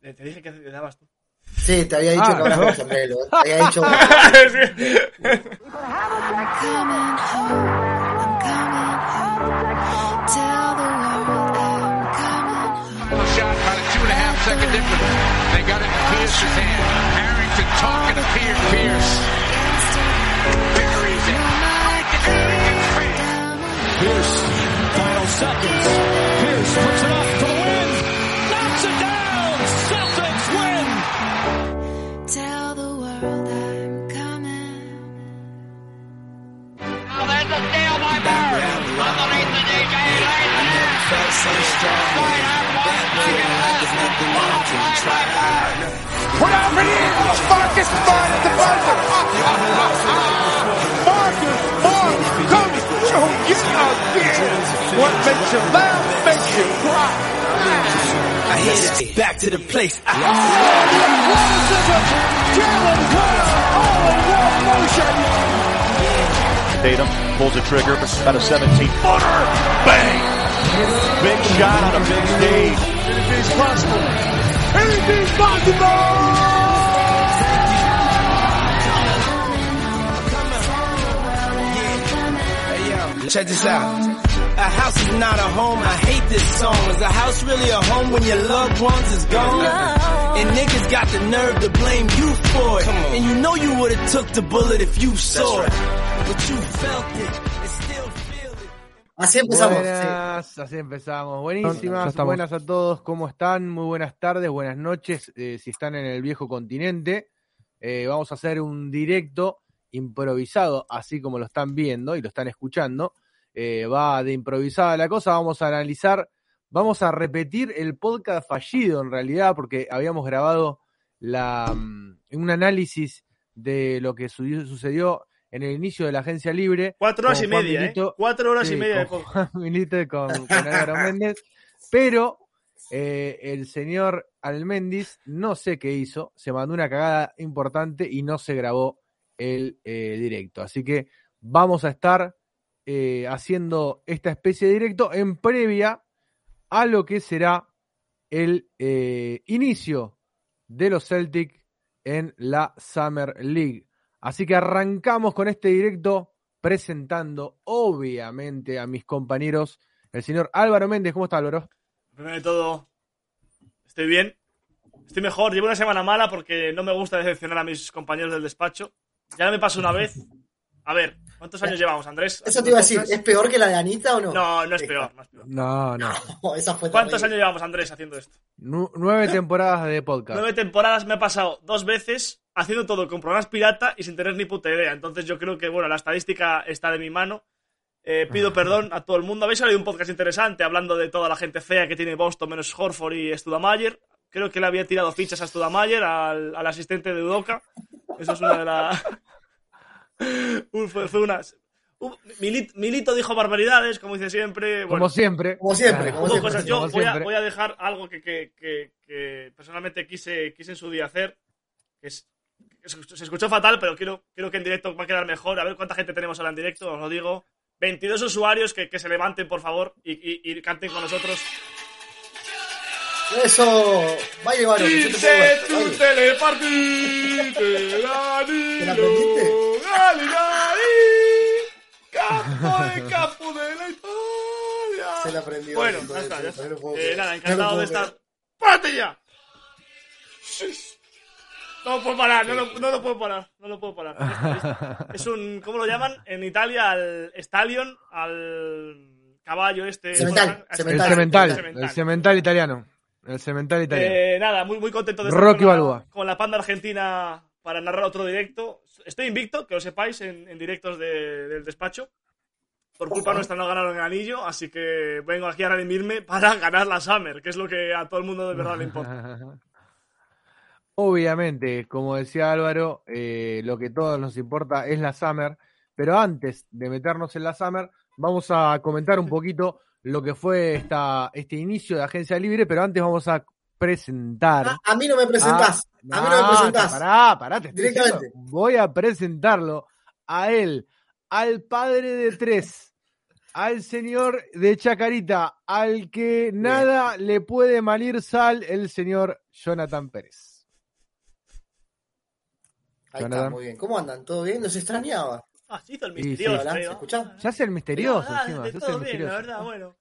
Te, te dije que le dabas tú. Sí, te había dicho Ah, que hablas no. con sombrero. Te había dicho. coming home. I'm coming home. Tell the world I'm coming home. shot about a two and a half second difference. They got it in Pierce's hand. Harrington talking to Pierce. Pierce buries it. Right to Harrington's face. Pierce, final seconds. Pierce puts Lead the DJ. The DJ. Felt so strong. Marcus at the buzzer. Marcus come through. Get out. What makes you laugh makes you cry. I hit it back to the place. I oh, what athleticism! Jalen Brown all in one motion. Tatum pulls a trigger, about a 17 footer. Bang! Big shot on a big stage. Anything's possible. Anything's possible. Check this out. A house is not a home. I hate this song. Is a house really a home when your loved ones is gone? And niggas got the nerve to blame you for it. And you know you would have took the bullet if you saw it. Así empezamos. sí. Buenas, así empezamos. Buenísimas, buenas a todos, ¿cómo están? Muy buenas tardes, buenas noches, eh, si están en el viejo continente. Eh, vamos a hacer un directo improvisado, así como lo están viendo y lo están escuchando. Eh, va de improvisada la cosa, vamos a analizar, vamos a repetir el podcast fallido en realidad, porque habíamos grabado la, mm, un análisis de lo que su- sucedió en el inicio de la agencia libre. Cuatro horas y Juan media, ¿eh? Cuatro horas y media de con podcast. Juan Milito y con, con Álvaro Méndez. Pero eh, el señor Almendiz no sé qué hizo, se mandó una cagada importante y no se grabó el eh, directo. Así que vamos a estar eh, haciendo esta especie de directo en previa a lo que será el eh, inicio de los Celtic en la Summer League. Así que arrancamos con este directo presentando, obviamente, a mis compañeros, el señor Álvaro Méndez. ¿Cómo está, Álvaro? Primero de todo, estoy bien. Estoy mejor. Llevo una semana mala porque no me gusta decepcionar a mis compañeros del despacho. Ya me pasó una vez. A ver, ¿cuántos años llevamos, Andrés? Eso te iba a decir. ¿es peor que la de Anita o no? No, no es peor, no es peor. No, no. No, esa fue ¿Cuántos años llevamos, Andrés, haciendo esto? Nu- nueve temporadas de podcast. Nueve temporadas me he pasado dos veces haciendo todo con programas pirata y sin tener ni puta idea. Entonces yo creo que, bueno, la estadística está de mi mano. Eh, pido perdón a todo el mundo. Habéis salido un podcast interesante hablando de toda la gente fea que tiene Boston menos Horford y Studamayer. Creo que le había tirado fichas a Studamayer, al, al asistente de Udoka. Eso es una de las... fue, fue una... Uh, Milito, Milito dijo barbaridades, como dice siempre. Bueno, Como siempre. Como siempre, como siempre. cosas. Yo como voy a, siempre. voy a dejar algo que, que- que- que personalmente quise, quise en su día hacer. Que es, se escuchó fatal, pero quiero, quiero que en directo va a quedar mejor. A ver cuánta gente tenemos ahora en directo, os lo digo. 22 usuarios que, que se levanten, por favor, y, y- y canten con nosotros. Eso, vaya, Ivano, Dice tu telepartite, ¿Te la capo de capo de la Italia. Se la aprendió. Bueno, ya está, ya está. Eh, nada, encantado de estar. ¡Párate ya! No puedo parar, no, lo- no lo puedo parar, no lo puedo parar. Es, es un, ¿cómo lo llaman? En Italia al stallion, al caballo este. Cemental, al- El Cemental. cemental, el cemental italiano. El cemental italiano. Eh, nada, muy, muy contento de estar Rocky con la, Balboa. con la panda argentina para narrar otro directo. Estoy invicto, que lo sepáis, en, en directos de- del despacho. Por culpa Ojo. nuestra no ganaron el anillo, así que vengo aquí a redimirme para ganar la Summer, que es lo que a todo el mundo de verdad le importa. obviamente, como decía Álvaro, eh, lo que todos nos importa es la Summer, pero antes de meternos en la Summer, vamos a comentar un poquito lo que fue esta, este inicio de Agencia Libre, pero antes vamos a presentar. Ah, a mí no me presentás. Ah, a mí no me presentás. Pará, pará, te Directamente. diciendo, voy a presentarlo a él, al padre de tres, al señor de Chacarita, al que nada le puede malir sal, el señor Jonathan Pérez. Ahí Jonathan. está, muy bien. ¿Cómo andan? ¿Todo bien? ¿Nos extrañaba? Ah, se hizo el sí. misterioso. Hola, eh, ¿se es el misterioso Ah, encima, todo el bien, la verdad, bueno.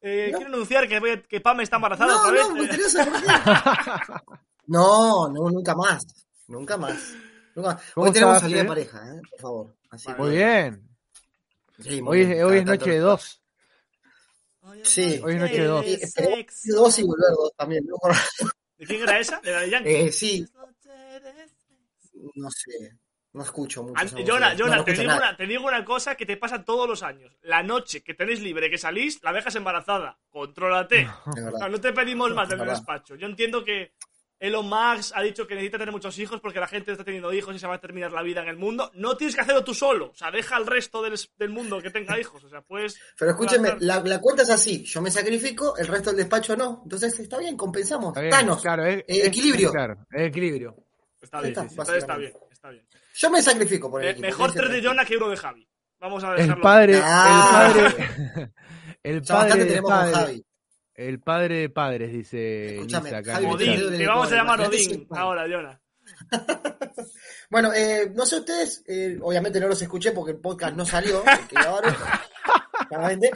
Eh, No. Quiero anunciar que, voy a- que Pam está embarazada No, otra vez. no, misterioso, ¿por qué? No, no, nunca más. Nunca más. Nunca más. ¿Cómo Hoy tenemos salida de eh? pareja, ¿eh? Por favor. Así Vale. que- Muy bien. Sí, muy Hoy es, bien. hoy es noche de dos. Sí. Hoy es noche de dos. Sí, dos y volver dos también, ¿no? ¿De quién era esa? ¿De la de Yankee? Eh, sí, no sé. No escucho mucho. An- esa Jonah, No, no te, digo una, te digo una cosa que te pasa todos los años. La noche que tenéis libre, que salís, la dejas embarazada. Contrólate. O sea, no te pedimos más del despacho. Yo entiendo que Elon Musk ha dicho que necesita tener muchos hijos porque la gente está teniendo hijos y se va a terminar la vida en el mundo. No tienes que hacerlo tú solo. O sea, deja al resto del, del mundo que tenga hijos. O sea, pues. Pero escúcheme, la, la cuenta es así. Yo me sacrifico, el resto del despacho no. Entonces está bien, compensamos. Está bien, Thanos. claro, es- Eh, es- equilibrio. claro, es equilibrio. Está bien, Está, sí, sí, entonces está básicamente. bien. Está bien. Yo me sacrifico por el equipo. mejor ¿qué tres de dice? Jonah que uno de Javi. Vamos a El dejarlo. padre, Ah. el padre, el bastante padre de tenemos con padres, Javi. el padre de padres, dice Escúchame, Lisa. Javi, el Odín, el te vamos a llamar Odín ahora, Jonah. Bueno, eh, no sé ustedes, eh, obviamente no los escuché porque el podcast no salió, el que grabaron, claramente.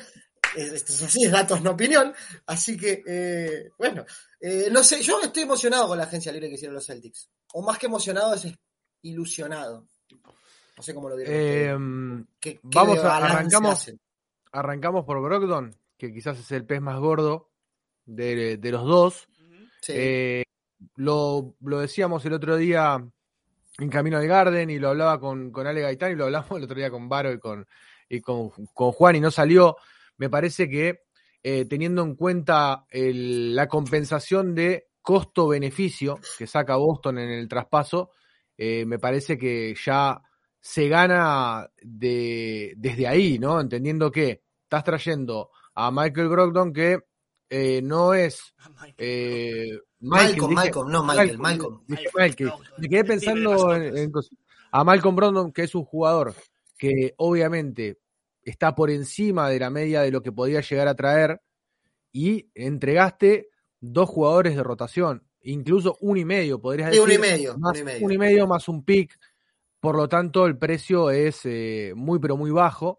Eh, Esto es así, es datos, no opinión. Así que, eh, bueno, eh, no sé, yo estoy emocionado con la agencia libre que hicieron los Celtics. O más que emocionado, es ilusionado. No sé cómo lo dirán. Eh, ustedes. ¿Qué- qué vamos a- arrancamos. Arrancamos por Brogdon, que quizás es el pez más gordo de, de los dos. Sí. Eh, lo, lo decíamos el otro día en Camino al Garden y lo hablaba con, con Ale Gaitán y lo hablamos el otro día con Varo y con, y con, con Juan y no salió. Me parece que eh, teniendo en cuenta el- la compensación de costo-beneficio que saca Boston en el traspaso, eh, me parece que ya se gana de, desde ahí, ¿no? Entendiendo que estás trayendo a Michael Brogdon que eh, no es eh, Malcolm, dije- Malcolm, no Michael, Malcolm. dije Michael, Michael. Me quedé pensando en, a Malcolm Brogdon, que es un jugador que obviamente está por encima de la media de lo que podía llegar a traer, y entregaste dos jugadores de rotación, incluso uno y medio, podrías Sí, decir. uno y medio, más, uno y medio. uno y medio más un pick, por lo tanto el precio es eh, muy pero muy bajo,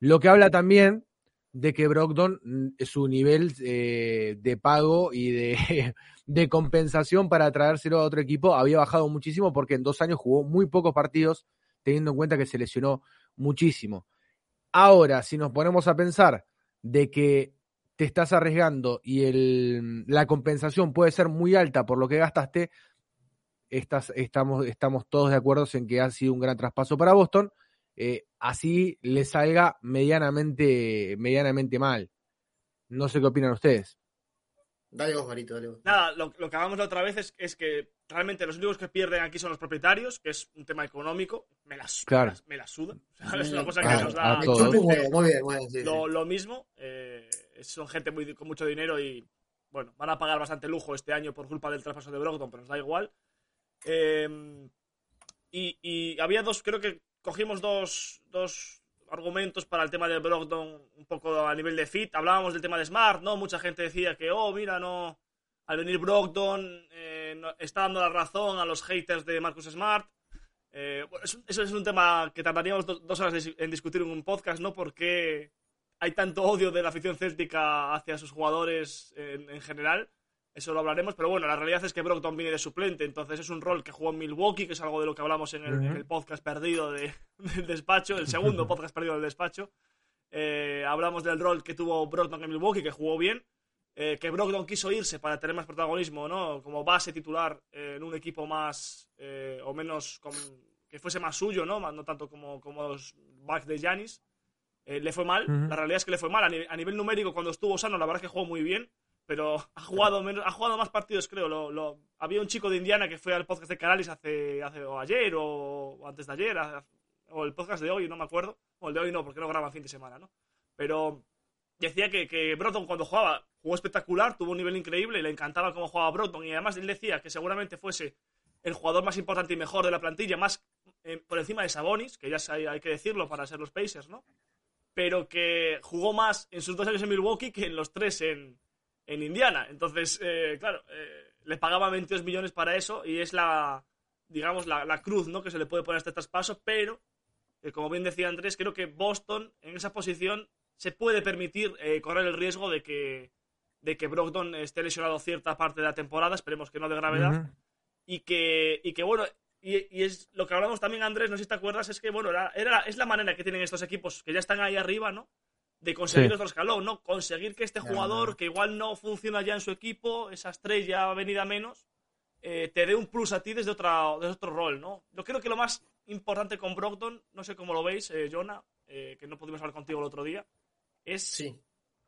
lo que habla también de que Brogdon, mm, su nivel eh, de pago y de, de compensación para traérselo a otro equipo había bajado muchísimo porque en dos años jugó muy pocos partidos, teniendo en cuenta que se lesionó muchísimo. Ahora, si nos ponemos a pensar de que te estás arriesgando y el, la compensación puede ser muy alta por lo que gastaste, estás, estamos, estamos todos de acuerdo en que ha sido un gran traspaso para Boston. eh, así le salga medianamente, medianamente mal. No sé qué opinan ustedes. Dale vos, dale vos. Nada, lo, lo que hablamos la otra vez es, es que realmente los únicos que pierden aquí son los propietarios, que es un tema económico. Me la, Claro. me la, me la suda. O sea, es una cosa que nos da muy bien, muy bien. sí, sí. lo, lo mismo. eh, son gente muy, con mucho dinero y, bueno, van a pagar bastante lujo este año por culpa del traspaso de Brogdon, pero nos da igual. Eh, y, y había dos, creo que cogimos dos, dos argumentos para el tema de Brogdon un poco a nivel de fit. Hablábamos del tema de Smart, ¿no? Mucha gente decía que, oh, mira, no. Al venir Brogdon eh, está dando la razón a los haters de Marcus Smart. Eh, bueno, es un- eso es un tema que tardaríamos do- dos horas en discutir en un podcast, ¿no? Porque hay tanto odio de la afición céltica hacia sus jugadores en, en general. Eso lo hablaremos, pero bueno, la realidad es que Brogdon viene de suplente, entonces es un rol que jugó en Milwaukee, que es algo de lo que hablamos en el, en el podcast perdido de- del despacho, el segundo podcast perdido del despacho. Eh, hablamos del rol que tuvo Brogdon en Milwaukee, que jugó bien, eh, que Brogdon quiso irse para tener más protagonismo, ¿no? Como base titular eh, en un equipo más eh, o menos con- que fuese más suyo, ¿no? No tanto como, como los backs de. Eh, le fue mal, la realidad es que le fue mal. A, ni- a nivel numérico, cuando estuvo sano, la verdad es que jugó muy bien. Pero ha jugado menos, ha jugado más partidos, creo. Lo, lo- había un chico de Indiana que fue al podcast de Canalis hace, hace o ayer o, o antes de ayer, a- o el podcast de hoy, no me acuerdo. O el de hoy no, porque no graba fin de semana, ¿no? Pero decía que, que Broton cuando jugaba jugó espectacular, tuvo un nivel increíble le encantaba cómo jugaba Broton. Y además él decía que seguramente fuese el jugador más importante y mejor de la plantilla, más eh, por encima de Sabonis, que ya hay, hay que decirlo para ser los Pacers, ¿no? Pero que jugó más en sus dos años en Milwaukee que en los tres en, en Indiana. Entonces, eh, claro, eh, le pagaban 22 millones para eso y es la, digamos, la, la cruz, ¿no? Que se le puede poner a este traspaso, pero, eh, como bien decía Andrés, creo que Boston en esa posición se puede permitir eh, correr el riesgo de que, de que Brogdon esté lesionado cierta parte de la temporada, esperemos que no de gravedad, y que, y que bueno, y, y es lo que hablamos también, Andrés, no sé si te acuerdas, es que, bueno, era, era- es la manera que tienen estos equipos que ya están ahí arriba, ¿no? De conseguir Sí. otro escalón, ¿no? Conseguir que este jugador, que igual no funciona ya en su equipo, esa estrella venida menos, eh, te dé un plus a ti desde, otra, desde otro rol, ¿no? Yo creo que lo más importante con Brogdon, no sé cómo lo veis, eh, Jonah, eh, que no pudimos hablar contigo el otro día, es Sí.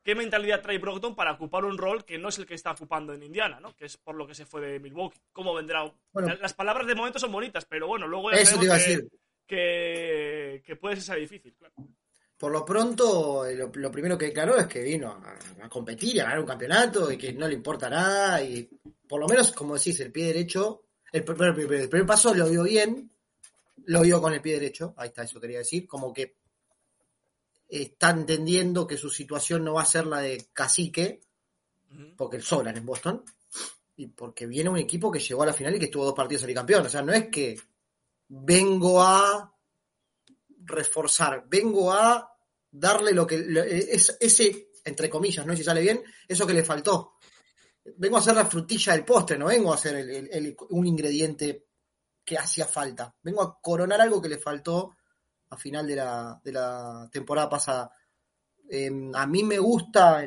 qué mentalidad trae Brogdon para ocupar un rol que no es el que está ocupando en Indiana, ¿no? Que es por lo que se fue de Milwaukee. ¿Cómo vendrá? Bueno. Las palabras de momento son bonitas, pero bueno, luego ya Eso te iba a decir. que, que, que puede ser difícil, claro. Por lo pronto, eh, lo, lo primero que declaró es que vino a, a competir, a ganar un campeonato y que no le importa nada. Y por lo menos, como decís, el pie derecho, el primer, el primer paso lo dio bien, lo dio con el pie derecho, ahí está, eso quería decir, como que está entendiendo que su situación no va a ser la de cacique, porque sobran en Boston, y porque viene un equipo que llegó a la final y que estuvo dos partidos salir campeón. O sea, no es que vengo a reforzar, vengo a darle lo que lo- es, ese, entre comillas, no si sale bien, eso que le faltó. Vengo a hacer la frutilla del postre, no vengo a hacer un ingrediente que hacía falta. Vengo a coronar algo que le faltó a final de la, temporada pasada. Eh, a mí me gusta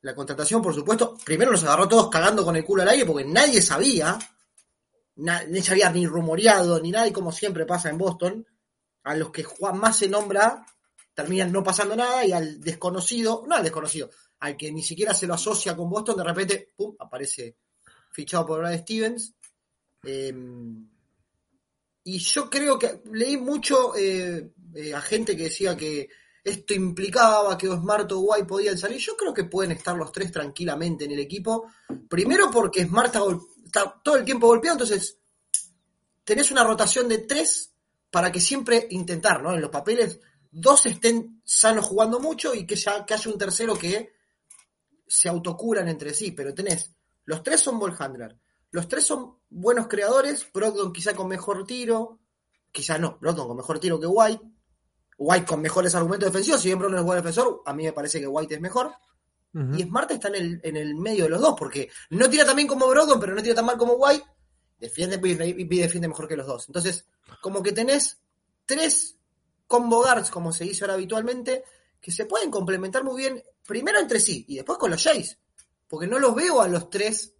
la contratación, por supuesto. Primero nos agarró todos cagando con el culo al aire porque nadie sabía, na- ni se había ni rumoreado ni nada, y como siempre pasa en Boston, a los que más se nombra terminan no pasando nada y al desconocido, no al desconocido, al que ni siquiera se lo asocia con Boston, de repente, pum, aparece fichado por Brad Stevens. Eh, y yo creo que leí mucho eh, eh, a gente que decía que esto implicaba que Smart o White podían salir. Yo creo que pueden estar los tres tranquilamente en el equipo. Primero porque Smart está, está todo el tiempo golpeado, entonces tenés una rotación de tres para que siempre intentar, ¿no? En los papeles, dos estén sanos jugando mucho y que, ya, que haya un tercero que se autocuran entre sí, pero tenés, los tres son ball handler, los tres son buenos creadores, Brogdon quizá con mejor tiro, quizá no, Brogdon con mejor tiro que White, White con mejores argumentos defensivos, si bien Brogdon es buen defensor, a mí me parece que White es mejor, y Smart está en el, en el medio de los dos, porque no tira tan bien como Brogdon, pero no tira tan mal como White, defiende y defiende mejor que los dos. Entonces, como que tenés tres combo guards, como se dice ahora habitualmente, que se pueden complementar muy bien, primero entre sí y después con los Jays, porque no los veo a los tres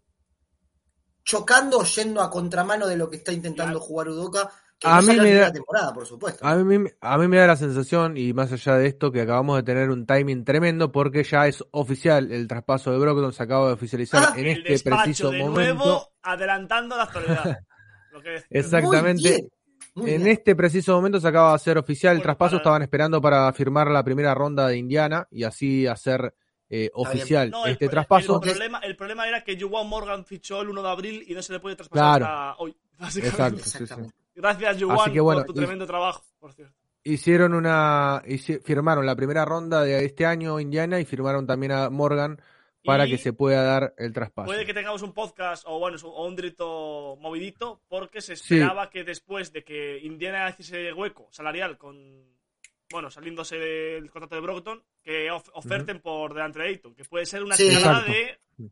chocando o yendo a contramano de lo que está intentando Claro. jugar Udoca, que A no mí me da- la temporada, por supuesto. A mí, a mí me da la sensación, y más allá de esto, que acabamos de tener un timing tremendo porque ya es oficial el traspaso de Brogdon, se acaba de oficializar Ah, en el este preciso de momento. nuevo, adelantando la actualidad. Exactamente. Muy En bien. este preciso momento se acaba de hacer oficial el Bueno, traspaso, para- estaban esperando para firmar la primera ronda de Indiana y así hacer eh, oficial No, el- este el- traspaso. El, problema, el problema era que Juwan Morgan fichó el 1 de abril y no se le puede traspasar Claro. hasta hoy. Básicamente. Exacto, sí, sí. Gracias, Juwan, Así que bueno, por tu y- tremendo trabajo, por cierto. Hicieron una, firmaron la primera ronda de este año Indiana y firmaron también a Morgan para Y que se pueda dar el traspaso. Puede que tengamos un podcast o bueno, o un drito movidito, porque se esperaba que después de que Indiana hiciese hueco salarial con bueno, saliéndose del contrato de Brockton, que of- oferten por delante de Ayton, que puede ser una Sí. escalada Exacto. de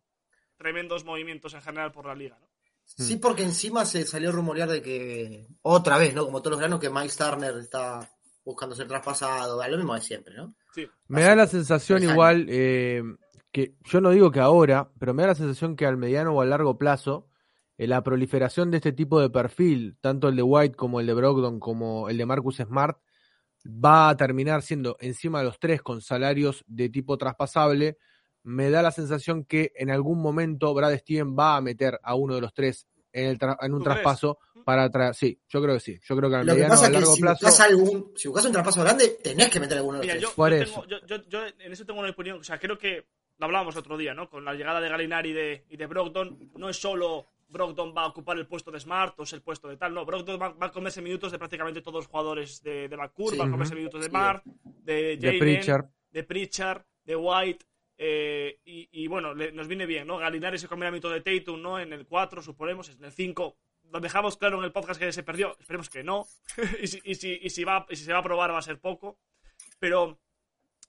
tremendos movimientos en general por la liga, ¿no? Sí, porque encima se salió a rumorear de que, otra vez, ¿no? Como todos los granos, que Mike Turner está buscando ser traspasado, lo mismo de siempre, ¿no? Sí. Me da la sensación igual eh, que yo no digo que ahora, pero me da la sensación que al mediano o a largo plazo eh, la proliferación de este tipo de perfil, tanto el de White como el de Brogdon como el de Marcus Smart, va a terminar siendo encima de los tres con salarios de tipo traspasable, me da la sensación que en algún momento Brad Steven va a meter a uno de los tres en, el tra- en un traspaso para traer. Sí, yo creo que sí. Yo creo que al Lo que mediano pasa a largo si plazo. buscas, algún, si buscas un traspaso grande, tenés que meter alguno de los Mira, tres. yo, Por yo eso. tengo- yo- yo- yo en eso tengo una opinión. O sea, creo que lo hablábamos otro día, ¿no? Con la llegada de Galinari y de, y de Brogdon, no es solo Brogdon va a ocupar el puesto de Smart o es el puesto de tal, no. Brogdon va, va a comerse minutos de prácticamente todos los jugadores de, de Bakur, Sí. va a comerse Ujú. minutos de. Smart, de de Jalen, Pritchard. de Pritchard, de White. eh, y, y bueno, le- nos viene bien, ¿no? Galinari se comerá minutos de Tatum, ¿no? En el 4, suponemos, en el 5. Lo dejamos claro en el podcast que se perdió. Esperemos que no. y, si, y, si, y, si va, y si se va a probar va a ser poco. Pero,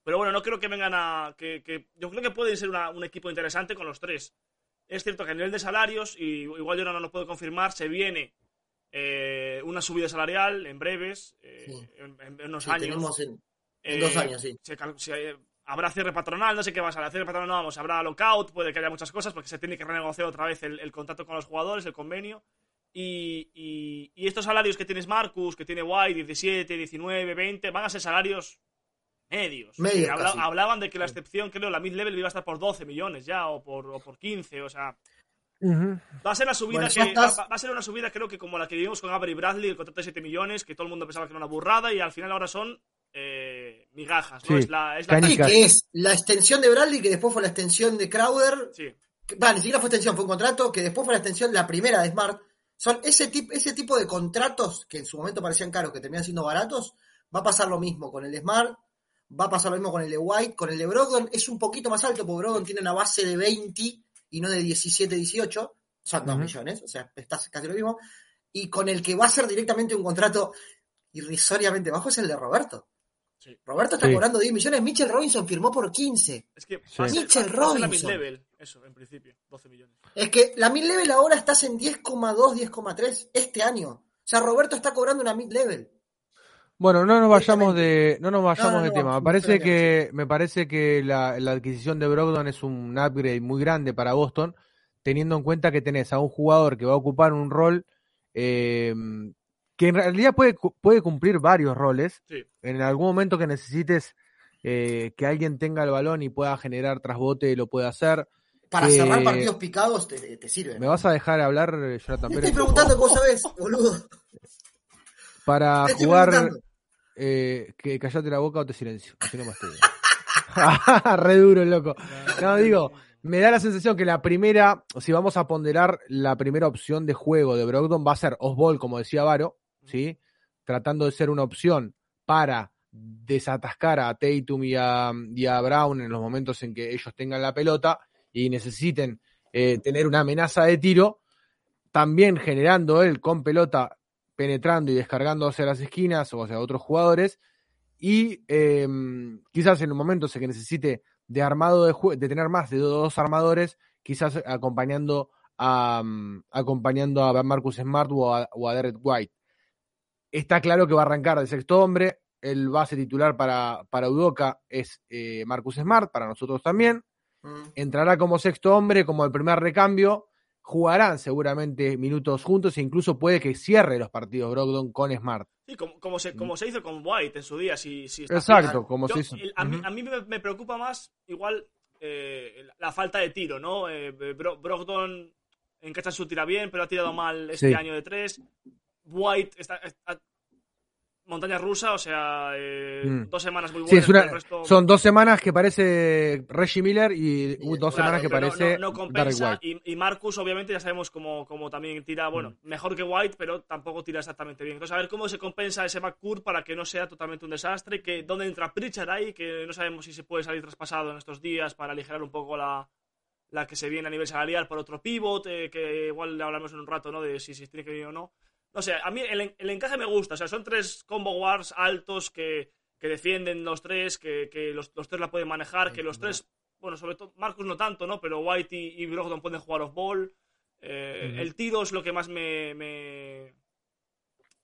pero bueno, no creo que vengan a. Que, que- yo creo que pueden ser una- un equipo interesante con los tres. Es cierto que a nivel de salarios, y igual yo no lo puedo confirmar, se viene eh, una subida salarial en breves, eh, Sí. en, unos Sí, años. tenemos en, en Eh, dos años, sí. se cal- se- habrá cierre patronal, no sé qué va a ser. Cierre patronal no vamos, habrá lockout, puede que haya muchas cosas porque se tiene que renegociar otra vez el, el contrato con los jugadores, el convenio. Y, y- y estos salarios que tienes Marcus, que tiene White, 17, 19, 20, van a ser salarios medios. Medios, habla- hablaban de que la excepción, creo, la mid-level iba a estar por 12 millones ya, o por, o por 15, o sea, Ujú. Va a ser la subida Bueno, que estás- va, va a ser una subida creo que como la que vivimos con Avery Bradley, el contrato de 7 millones, que todo el mundo pensaba que era una burrada y al final ahora son eh, migajas, ¿no? Sí. Es la, es la Sí, que es la extensión de Bradley, que después fue la extensión de Crowder. sí. que- Va, ni siquiera fue extensión, fue un contrato, que después fue la extensión, la primera de Smart. Son ese, tip, ese tipo de contratos que en su momento parecían caros, que terminan siendo baratos. Va a pasar lo mismo con el de Smart, va a pasar lo mismo con el de White, con el de Brogdon. Es un poquito más alto, porque Brogdon tiene una base de 20 y no de 17, 18. Son 2 Ujú. millones, o sea, está casi lo mismo. Y con el que va a ser directamente un contrato irrisoriamente bajo es el de Roberto. Sí. Roberto está Sí. cobrando 10 millones, Mitchell Robinson firmó por 15. Es que Sí. Mitchell ser la Robinson. mid-level, eso, en principio, 12 millones. Es que la mid-level ahora estás en 10,2, 10,3 este año. O sea, Roberto está cobrando una mid-level. Bueno, no nos vayamos de, no nos vayamos No, no, de no, tema. Me parece que, me parece que la, la adquisición de Brogdon es un upgrade muy grande para Boston, teniendo en cuenta que tenés a un jugador que va a ocupar un rol eh, que en realidad puede, puede cumplir varios roles. Sí. En algún momento que necesites eh, que alguien tenga el balón y pueda generar trasbote, lo puede hacer. Para cerrar partidos picados te, te sirve. ¿Me vas a dejar hablar, eh, Jonathan Te Pérez? estoy preguntando cómo sabes, boludo. Para jugar. Eh, que callate la boca o te silencio. Así nomás te digo. Re duro, loco. No, digo, me da la sensación que la primera, si vamos a ponderar, la primera opción de juego de Brogdon va a ser Osbol, como decía Varo, ¿sí? Tratando de ser una opción para desatascar a Tatum y a, y a Brown en los momentos en que ellos tengan la pelota y necesiten eh, tener una amenaza de tiro, también generando él con pelota, penetrando y descargando hacia las esquinas o hacia otros jugadores, y eh, quizás en los momentos en que necesite de armado de, de tener más de dos armadores, quizás acompañando a, mm, acompañando a Marcus Smart o a, o a Derek White. Está claro que va a arrancar de sexto hombre, el base titular para, para Udoca es eh, Marcus Smart, para nosotros también Mm. entrará como sexto hombre, como el primer recambio, jugarán seguramente minutos juntos e incluso puede que cierre los partidos Brogdon con Smart. Sí, como, como, se, como se hizo con White en su día, si, si está Exacto, como Yo- se hizo. a, mí, a mí me, me preocupa más, igual, eh, la, falta de tiro, ¿no? Eh, Bro- Brogdon en cancha su tira bien, pero ha tirado mal este Sí. año de tres. White está, está- montaña rusa, o sea, eh, Mm. dos semanas muy buenas. Sí, es una- pero el resto- son dos semanas que parece Reggie Miller y uh, dos Claro, semanas que parece no, no compensa y, y Marcus obviamente ya sabemos cómo, cómo también tira, bueno, Mm. mejor que White, pero tampoco tira exactamente bien. Entonces a ver cómo se compensa ese backcourt para que no sea totalmente un desastre, que dónde entra Pritchard ahí, que no sabemos si se puede salir traspasado en estos días para aligerar un poco la, la que se viene a nivel salarial por otro pivot, eh, que igual le hablamos en un rato, ¿no? De si, si tiene que venir o no. No sé, a mí el, el encaje me gusta, o sea, son tres combo wars altos que, que defienden los tres, que, que los, los tres la pueden manejar, que los tres bueno, sobre todo Marcus no tanto, ¿no? Pero White y, y Brogdon pueden jugar off-ball. Eh. El tiro es lo que más me, me-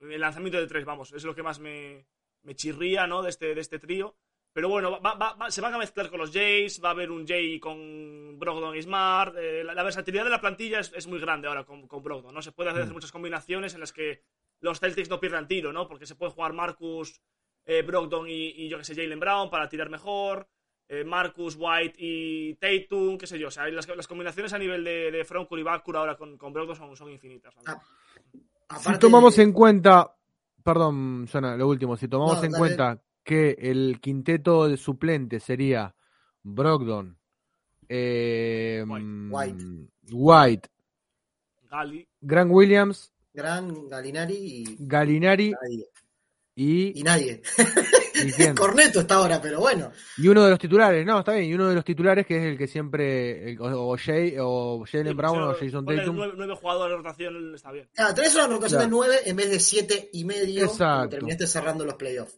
El lanzamiento de tres, vamos, es lo que más me, me chirría, ¿no? De este, de este trío. Pero bueno, va- va- va- se van a mezclar con los Jays, va a haber un Jay con Brogdon y Smart. eh, la, la versatilidad de la plantilla es, es muy grande ahora con, con Brogdon, ¿no? Se puede hacer Mm. muchas combinaciones en las que los Celtics no pierdan tiro, ¿no? Porque se puede jugar Marcus, eh, Brogdon y, y yo que sé, Jalen Brown para tirar mejor. eh, Marcus, White y Tatum, qué sé yo. O sea, las, las combinaciones a nivel de, de frontcourt y backcourt ahora con, con Brogdon son, son infinitas. Ah, Si tomamos de- en cuenta, perdón, Jonah, lo último, si tomamos No, en dale. cuenta que el quinteto de suplente sería Brogdon, eh, White. White, Gali. Grant Williams, Gran Galinari y Galinari nadie. y, Y nadie. ¿y? Corneto está ahora, pero bueno. Y uno de los titulares, no, está bien, y uno de los titulares que es el que siempre, el- o, o Jay, o Jalen Brown o Jason Tatum. Nueve, nueve jugadores de rotación está bien. Ah, tenés una rotación Claro. de 9 en vez de 7 y medio. Exacto. terminaste cerrando los playoffs.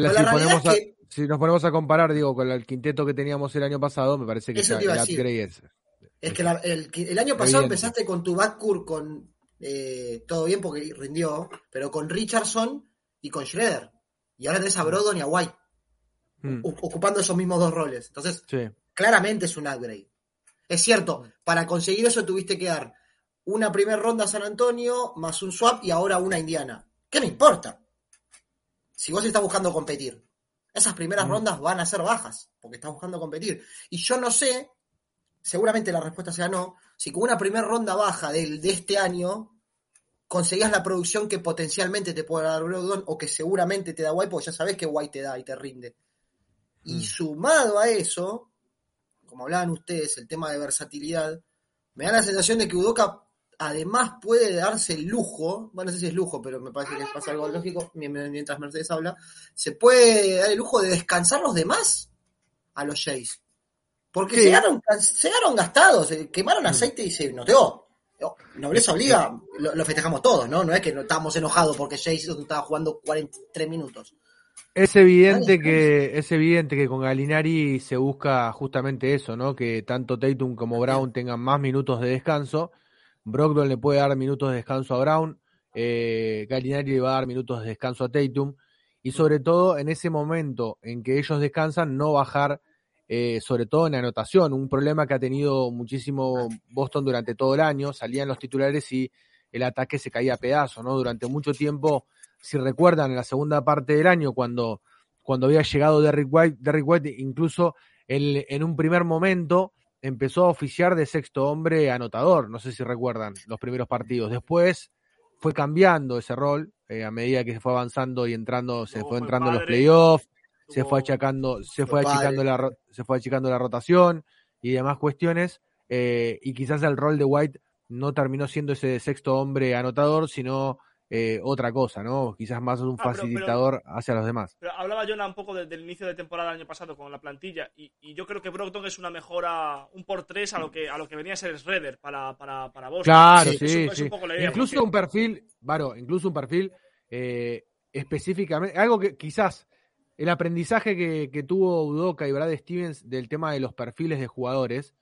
La- si, la realidad ponemos a- es que- si nos ponemos a comparar, digo, con el quinteto que teníamos el año pasado, me parece que Eso iba el upgrade es. Es que la- el, el año pasado Evidente. empezaste con tu backcourt con eh, todo bien porque rindió, pero con Richardson y con Schroeder. Y ahora tenés a Brodon y a White Mm, ocupando esos mismos dos roles. Entonces, sí. claramente es un upgrade. Es cierto, para conseguir eso tuviste que dar una primera ronda a San Antonio, más un swap y ahora una a Indiana. ¿Qué me importa? Si vos estás buscando competir. Esas primeras Mm. rondas van a ser bajas, porque estás buscando competir. Y yo no sé, seguramente la respuesta sea no, si con una primera ronda baja de este año conseguías la producción que potencialmente te puede dar Brogdon o que seguramente te da White, porque ya sabes que White te da y te rinde. Y Mm. sumado a eso, como hablaban ustedes, el tema de versatilidad, me da la sensación de que Udoca además puede darse el lujo, bueno, no sé si es lujo, pero me parece que pasa algo lógico mien- mientras Mercedes habla, se puede dar el lujo de descansar los demás a los Jays. Porque Sí. llegaron, gastados, eh, quemaron aceite y se noteó. No, Nobleza obliga, lo, lo festejamos todos, ¿no? No es que no estábamos enojados porque Jays estaba jugando 43 minutos. Es evidente que es evidente que con Galinari se busca justamente eso, ¿no? Que tanto Tatum como Brown tengan más minutos de descanso. Brogdon le puede dar minutos de descanso a Brown, eh, Galinari le va a dar minutos de descanso a Tatum y sobre todo en ese momento en que ellos descansan no bajar eh, sobre todo en anotación, un problema que ha tenido muchísimo Boston durante todo el año, salían los titulares y el ataque se caía a pedazos, ¿no? Durante mucho tiempo si recuerdan, en la segunda parte del año, cuando, cuando había llegado Derrick White, Derrick White incluso en un primer momento empezó a oficiar de sexto hombre anotador, no sé si recuerdan los primeros partidos. Después fue cambiando ese rol eh, a medida que se fue avanzando y entrando, se fue entrando en los playoffs, se fue achacando, se Fue achicando la, se fue achicando la rotación y demás cuestiones, eh, y quizás el rol de White no terminó siendo ese sexto hombre anotador, sino eh, otra cosa, ¿no? Quizás más un Ah, pero- facilitador hacia los demás. Pero hablaba Jonah un poco de- del inicio de temporada del año pasado con la plantilla y, y yo creo que Brogdon es una mejora, un por tres a lo que a lo que venía a ser Shredder para, para, para Boston. Claro, Sí, sí, es un- es idea, incluso porque- un perfil, Varo, incluso un perfil eh, específicamente, algo que quizás el aprendizaje que, que tuvo Udoka y Brad Stevens del tema de los perfiles de jugadores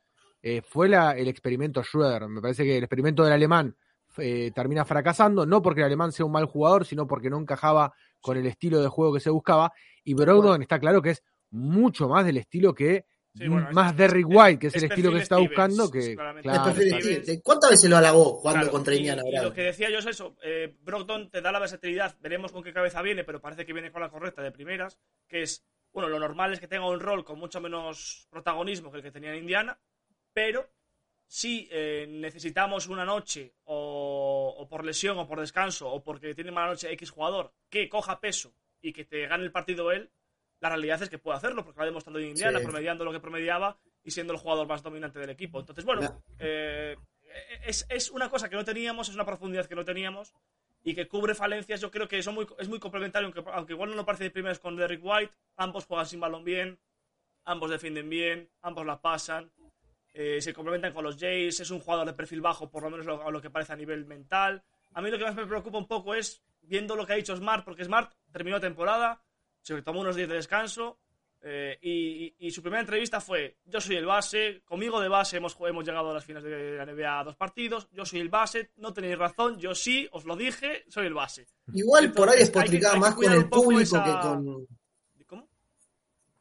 eh, fue la, el experimento Schroeder. Me parece que el experimento del alemán eh, termina fracasando, no porque el alemán sea un mal jugador, sino porque no encajaba con el estilo de juego que se buscaba. Y Brogdon está claro que es mucho más del estilo que Sí, bueno, más es- Derrick White, que es, es el estilo que se está buscando, que. Es claro. ¿Cuántas veces lo halagó jugando Claro, contra Indiana? y lo que decía yo es eso, eh, Brogdon te da la versatilidad, veremos con qué cabeza viene, pero parece que viene con la correcta de primeras, que es, bueno, lo normal es que tenga un rol con mucho menos protagonismo que el que tenía en Indiana, pero si eh, necesitamos una noche o, o por lesión o por descanso o porque tiene mala noche X jugador que coja peso y que te gane el partido él, la realidad es que puede hacerlo porque lo ha demostrado en Indiana, Sí. promediando lo que promediaba y siendo el jugador más dominante del equipo. Entonces, bueno, eh, es, es una cosa que no teníamos, es una profundidad que no teníamos y que cubre falencias. Yo creo que son muy, es muy complementario, aunque, aunque igual no lo parece de primeras con Derrick White. Ambos juegan sin balón bien, ambos defienden bien, ambos la pasan. Eh, se complementan con los Jays. Es un jugador de perfil bajo, por lo menos lo- a lo que parece a nivel mental. A mí lo que más me preocupa un poco es viendo lo que ha dicho Smart, porque Smart terminó la temporada, se tomó unos días de descanso. eh, y, y- y su primera entrevista fue: Yo soy el base, conmigo de base hemos, hemos llegado a las finales de la NBA a dos partidos. Yo soy el base, no tenéis razón, yo sí, os lo dije, soy el base. Igual por ahí que- que más con el público esa- que con.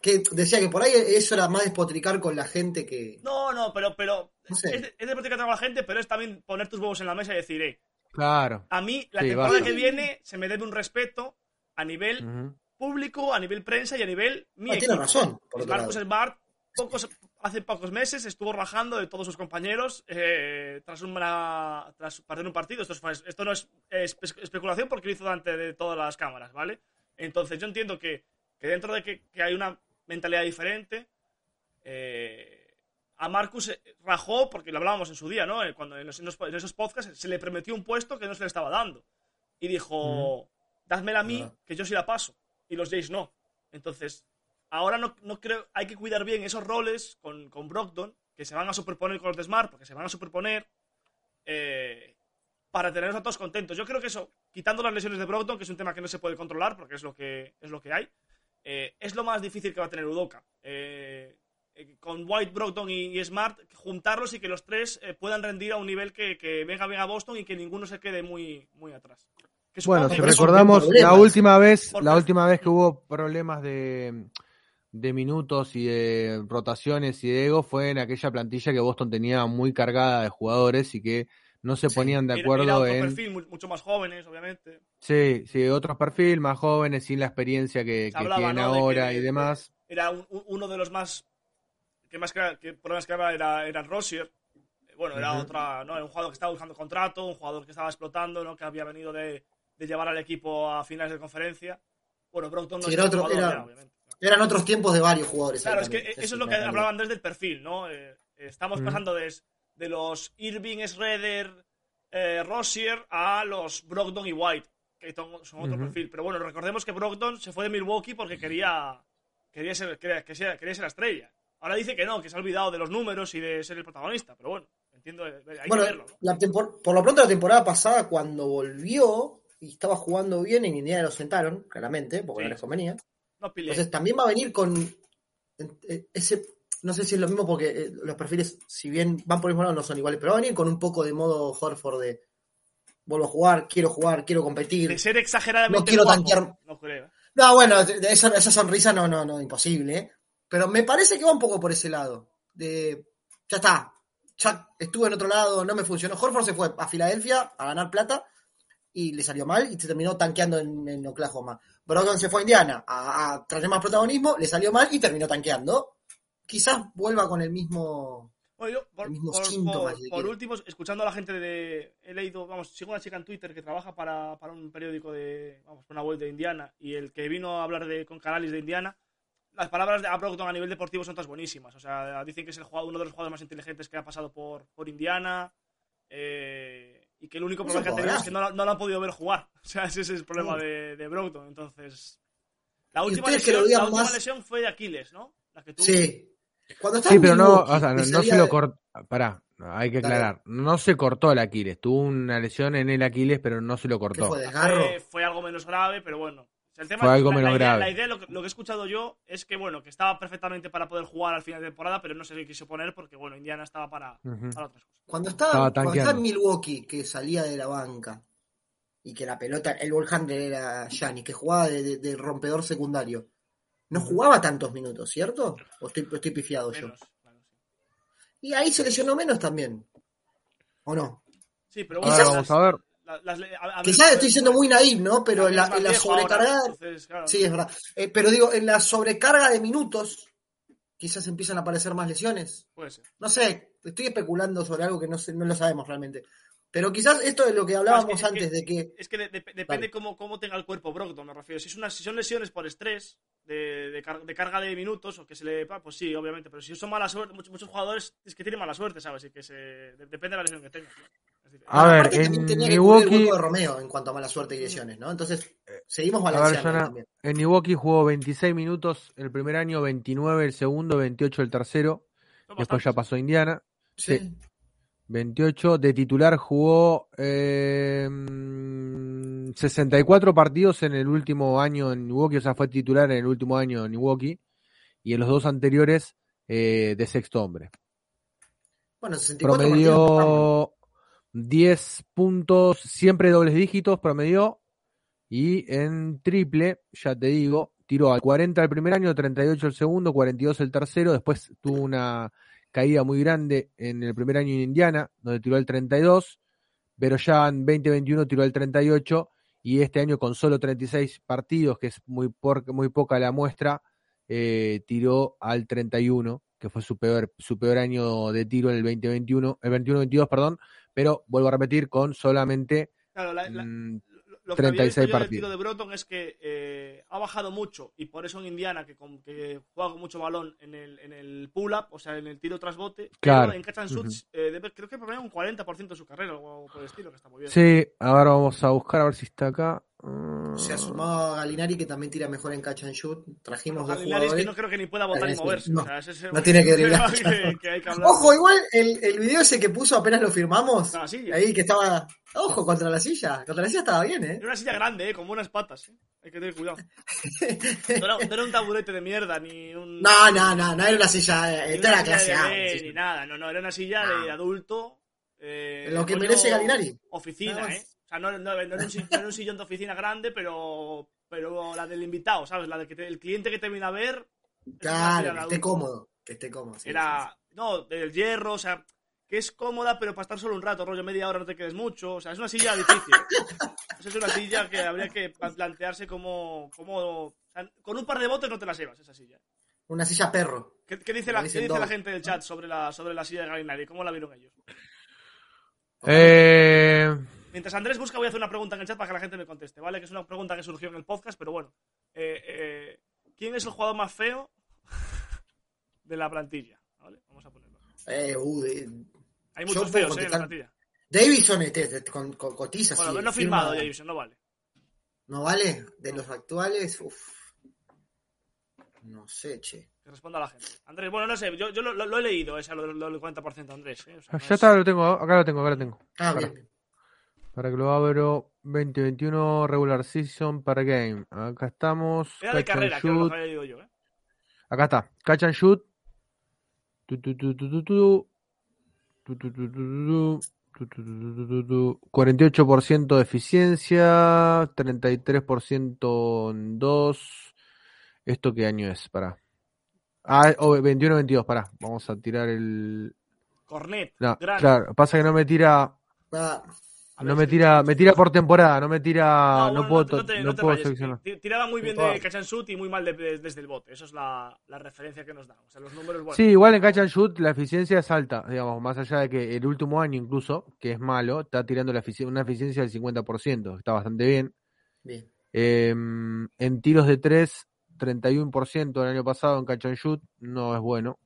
Que decía que por ahí eso era más despotricar con la gente que. No, no, pero, pero No sé. es, es de platicar con la gente, pero es también poner tus huevos en la mesa y decir, eh, Claro. a mí la Sí, temporada basta. que viene se me debe un respeto a nivel Ujú. público, a nivel prensa y a nivel mío. Ah, tiene razón, por Marcus. Smart pocos, hace pocos meses estuvo rajando de todos sus compañeros eh, tras, una, tras perder un partido. Esto, es- esto no es espe- especulación porque lo hizo delante de todas las cámaras, ¿vale? Entonces yo entiendo que, que dentro de que, que hay una mentalidad diferente, eh, a Marcus eh, rajó, porque lo hablábamos en su día, ¿no? Eh, Cuando en, los- en los- en esos podcasts se le prometió un puesto que no se le estaba dando. Y dijo, dádmela a mí, Ajá. que yo sí la paso. Y los Jays no. Entonces, ahora no, no creo, hay que cuidar bien esos roles con, con Brogdon, que se van a superponer con los de Smart, porque se van a superponer eh, para tenerlos a todos contentos. Yo creo que eso, quitando las lesiones de Brogdon, que es un tema que no se puede controlar, porque es lo que, es lo que hay, eh, es lo más difícil que va a tener Udoka. Eh, eh, con White, Brogdon y, Smart, juntarlos y que los tres eh, puedan rendir a un nivel que, que venga bien a Boston y que ninguno se quede muy, muy atrás. Que Bueno, si recordamos la última vez, la última vez que hubo problemas de, de minutos y de rotaciones y de ego fue en aquella plantilla que Boston tenía muy cargada de jugadores y que no se Sí. ponían de acuerdo era otro en perfil mu- mucho más jóvenes, obviamente. sí, sí, otros perfiles más jóvenes sin la experiencia que, Se que hablaba, tienen ¿no? de ahora que- y demás. Era un- un- uno de los más que más que, problemas que había era, era Rozier. Bueno, era otra, ¿no? Era un jugador que estaba buscando contrato, un jugador que estaba explotando, ¿no? Que había venido de, de llevar al equipo a finales de conferencia. Bueno, Brockton no Sí, era otro- jugador era- ya, obviamente. Eran otros tiempos de varios jugadores. Claro, es que eso es lo que hablaban desde el perfil, ¿no? Eh, estamos Mm. pasando des- de, los Irving, Schroeder, eh, Rozier a los Brogdon y White, que son, son otro perfil. Pero bueno, recordemos que Brogdon se fue de Milwaukee porque quería, quería, ser, quería, quería ser la estrella. Ahora dice que no, que se ha olvidado de los números y de ser el protagonista, pero bueno, entiendo, eh, hay Bueno, que verlo, ¿no? la tempor- por lo pronto la temporada pasada, cuando volvió y estaba jugando bien, en Indiana lo sentaron, claramente, porque Sí. no les convenía. No. Entonces también va a venir con eh, ese, no sé si es lo mismo porque eh, los perfiles, si bien van por el mismo lado, no son iguales, pero va a venir con un poco de modo Horford de vuelvo a jugar, quiero jugar, quiero competir. de ser exageradamente no quiero guapo, tanquear- No creo. No, bueno, esa, esa sonrisa no, no, no, imposible. ¿eh? Pero me parece que va un poco por ese lado. De, ya está, ya estuve en otro lado, no me funcionó. Horford se fue a Filadelfia a ganar plata y le salió mal y se terminó tanqueando en, en Oklahoma. Brogdon se fue a Indiana a, a traer más protagonismo, le salió mal y terminó tanqueando. Quizás vuelva con el mismo... Bueno, yo, por, por- por- último, escuchando a la gente de. He leído, vamos, sigo una chica en Twitter que trabaja para, para un periódico de. Vamos, una web de Indiana. Y el que vino a hablar de, con Canalis de Indiana. Las palabras de Brogdon a nivel deportivo son todas buenísimas. O sea, dicen que es el jugador, uno de los jugadores más inteligentes que ha pasado por, por Indiana. eh, y que el único problema que ha tenido es que no, lo- no lo han podido ver jugar. O sea, ese es el problema Sí. de, de Brogdon. Entonces. La última, lesión, la última más- lesión fue de Aquiles, ¿no? La que. Sí. Cuando estaba Sí, pero no, o sea, no, se lo de- cortó. Pará, hay que Dale. aclarar. No se cortó el Aquiles. Tuvo una lesión en el Aquiles, pero no se lo ¿Qué cortó. fue? ¿Desgarro? Fue, fue algo menos grave, pero bueno. O sea, el tema Fue algo la- la menos idea- grave. La idea, lo que, lo que he escuchado yo, es que bueno, que estaba perfectamente para poder jugar al final de temporada, pero no se le quiso poner porque bueno, Indiana estaba para, otras cosas. Cuando estaba, Estaba cuando estaba en. Milwaukee, que salía de la banca y que la pelota, el ball handler era Gianni, que jugaba de, de- de rompedor secundario, no jugaba tantos minutos, ¿cierto? ¿O estoy, pifiado yo? Menos, claro, sí. Y ahí se lesionó menos también. ¿O no? Sí, pero bueno, vamos las- a ver. la- las le- a- a ver, Quizás estoy siendo muy naive, ¿no? Pero en la, en ahora, sobrecarga. entonces, claro, Sí, es verdad. Eh, pero digo, en la sobrecarga de minutos, quizás empiezan a aparecer más lesiones. puede ser. No sé, estoy especulando sobre algo que no, sé, no lo sabemos realmente. Pero quizás esto es lo que hablábamos es que- antes de que. Es que de- de- depende Vale. cómo, cómo tenga el cuerpo Brogdon, me refiero. Si, es una, si son lesiones por estrés, de, de car- de carga de minutos, o que se le. Pues sí, obviamente. Pero si son mala suerte, muchos, muchos jugadores es que tienen mala suerte, ¿sabes? Y que se. de- depende de la lesión que decir, A ver, aparte en tenía que el Milwaukee- hueco de Romeo en cuanto a mala suerte y lesiones, ¿no? Entonces, seguimos A ver, balanceando Jonah, también. en Milwaukee jugó 26 minutos el primer año, 29 el segundo, 28 el tercero. Después ya pasó a Indiana. Sí. sí. 28 de titular jugó eh, mm, 64 partidos en el último año en Milwaukee, o sea, fue titular en el último año en Milwaukee y en los dos anteriores eh, de sexto hombre. Bueno, 64 partidos. Promedió 10 puntos, siempre dobles dígitos, promedió y en triple, ya te digo, tiró al 40 el primer año, 38 el segundo, 42 el tercero, después tuvo una caída muy grande en el primer año en Indiana, donde tiró el 32, pero ya en 2021 tiró el 38 y este año con solo 36 partidos, que es muy, por- muy poca la muestra, eh, tiró al 31 que fue su peor, su peor año de tiro en el 2021, el 21-22, perdón, pero vuelvo a repetir, con solamente Claro, la- la- mm, lo que había visto 36 yo del partidos. tiro de Broton es que eh, ha bajado mucho y por eso en Indiana, que, con- que juega con mucho balón en el, en el pull-up, o sea, en el tiro tras bote, Claro. en catch and shoot, eh, debe- creo que promedia un 40% de su carrera o algo por el estilo, que está muy bien. Sí, ahora vamos a buscar a ver si está acá. Mm, Se ha sumado a Galinari que también tira mejor en catch and shoot. Trajimos dos Gallinari es que jugadores. no creo que ni pueda votar ni Sí, moverse. no. o sea, ese es el- No tiene que driblar. que, que hay que hablar. Ojo, igual el, el video ese que puso apenas lo firmamos. Sí. Ahí que estaba. Ojo, contra la silla. Contra la silla estaba bien, ¿eh? Era una silla grande, eh, con buenas patas. eh. Hay que tener cuidado. No era, no era un taburete de mierda, ni un. No, no, no, no era una silla. eh, era silla clase de A. sí. ni nada. No, no, era una silla No. de adulto. eh, Lo que merece Gallinari. Oficina. ¿eh? O sea, no, no- no era un, si- no era un sillón de oficina grande, pero, pero la del invitado, ¿sabes? La de que te- el cliente que te viene a ver. Claro, que esté cómodo. Que esté cómodo. sí, sí, Era. No, del hierro, o sea, que es cómoda, pero para estar solo un rato, rollo media hora no te quedes mucho. O sea, es una silla difícil. Esa es una silla que habría que plantearse como. como o sea, con un par de botes no te la llevas, esa silla. Una silla perro. ¿Qué, qué dice, la, qué dice la gente del chat sobre la, sobre la silla de Galinari? ¿Cómo la vieron ellos? Eh, Mientras Andrés busca, voy a hacer una pregunta en el chat para que la gente me conteste, ¿vale? Que es una pregunta que surgió en el podcast, pero bueno. Eh, eh, ¿Quién es el jugador más feo de la plantilla? ¿Vale? Vamos a ponerlo. Eh, uh, de- Hay muchos feos, ¿eh? En la plantilla. Davison este, este, con, con cotiza. Bueno, sí, no firma- firmado, Jason, no vale. ¿No vale? De los actuales, uff. No sé, che. Que responda la gente. Andrés, bueno, no sé, yo, yo lo, lo- lo he leído, ese, lo, lo del 40%, Andrés. ¿eh? O sea, no ya es- está, lo tengo, acá lo tengo, acá lo tengo. Ah, bien. Para que lo abro, 2021 regular season per game. Acá estamos. Era de carrera, lo shoot. que había leído yo, ¿eh? Acá está, catch and shoot. Tu, tu, tu, tu, tu, tu. Tu, tu, tu, tu, tu, tu. Tu, tu, tu, tu, tu, tu. 48% de eficiencia, 33% en 2. ¿Esto qué año es? Pará. Ah, oh, 21-22, pará. Vamos a tirar el. Cornet, No, claro, pasa que no me tira. Ah, No me tira, me tira por temporada, no me tira, No, no, bueno, puedo, te- no te puedo seleccionar. ti- Tiraba muy bien de catch and shoot y muy mal de- de- desde el bote. Eso es la, la referencia que nos da. O sea, los números buenos. Sí, igual en catch and shoot la eficiencia es alta, digamos, más allá de que el último año incluso, que es malo, está tirando la una eficiencia del 50%, está bastante bien. bien. Eh, en tiros de 3, 31% el año pasado en catch and shoot, no es bueno.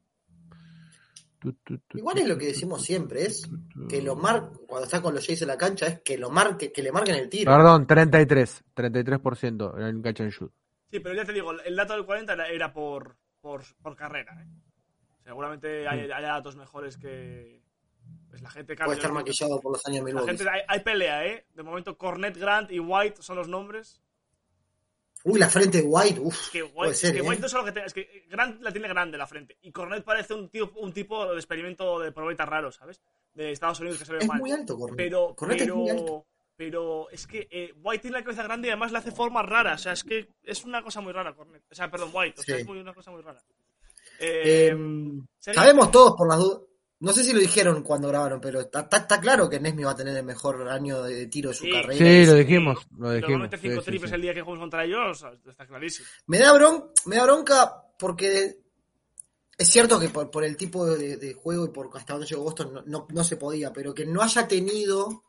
Tu, tu, tu, Igual es lo que decimos siempre, es tu, tu. que lo mar cuando está con los Jays en la cancha, es que lo marque, que le marquen el tiro. Perdón, 33, 33% en catch and shoot. Sí, pero ya te digo, el dato del 40 era, era por, por, por carrera. ¿eh? Seguramente hay, hay datos mejores que. Pues la gente Puede estar maquillado por los años La Milwaukee. gente, hay, hay pelea, ¿eh? De momento, Cornet, Grant y White son los nombres. Uy, la frente de White, uff. Que puede White, ser, es que ¿eh? White no solo que tenga, es que Grant la tiene grande la frente. Y Cornet parece un, tío, un tipo de experimento de probeta raro, ¿sabes? De Estados Unidos que se ve Es mal. muy alto, Cornet. Pero, Cornet es muy alto. pero, pero es que eh, White tiene la cabeza grande y además le hace formas raras. O sea, es que es una cosa muy rara, Cornet. O sea, perdón, White. O sea, Sí. es muy, una cosa muy rara. Eh, sabemos todos por las dudas. No sé si lo dijeron cuando grabaron, pero está, está- está claro que Nesmi va a tener el mejor año de tiro de su Sí. carrera. Sí, lo sí, dijimos, lo dijimos. Normalmente cinco sí, sí, triples sí. el día que jugamos contra ellos, está clarísimo. Me da, bron- me da bronca porque es cierto que por, por el tipo de, de juego y por hasta donde llegó Boston no, no- no se podía, pero que no haya tenido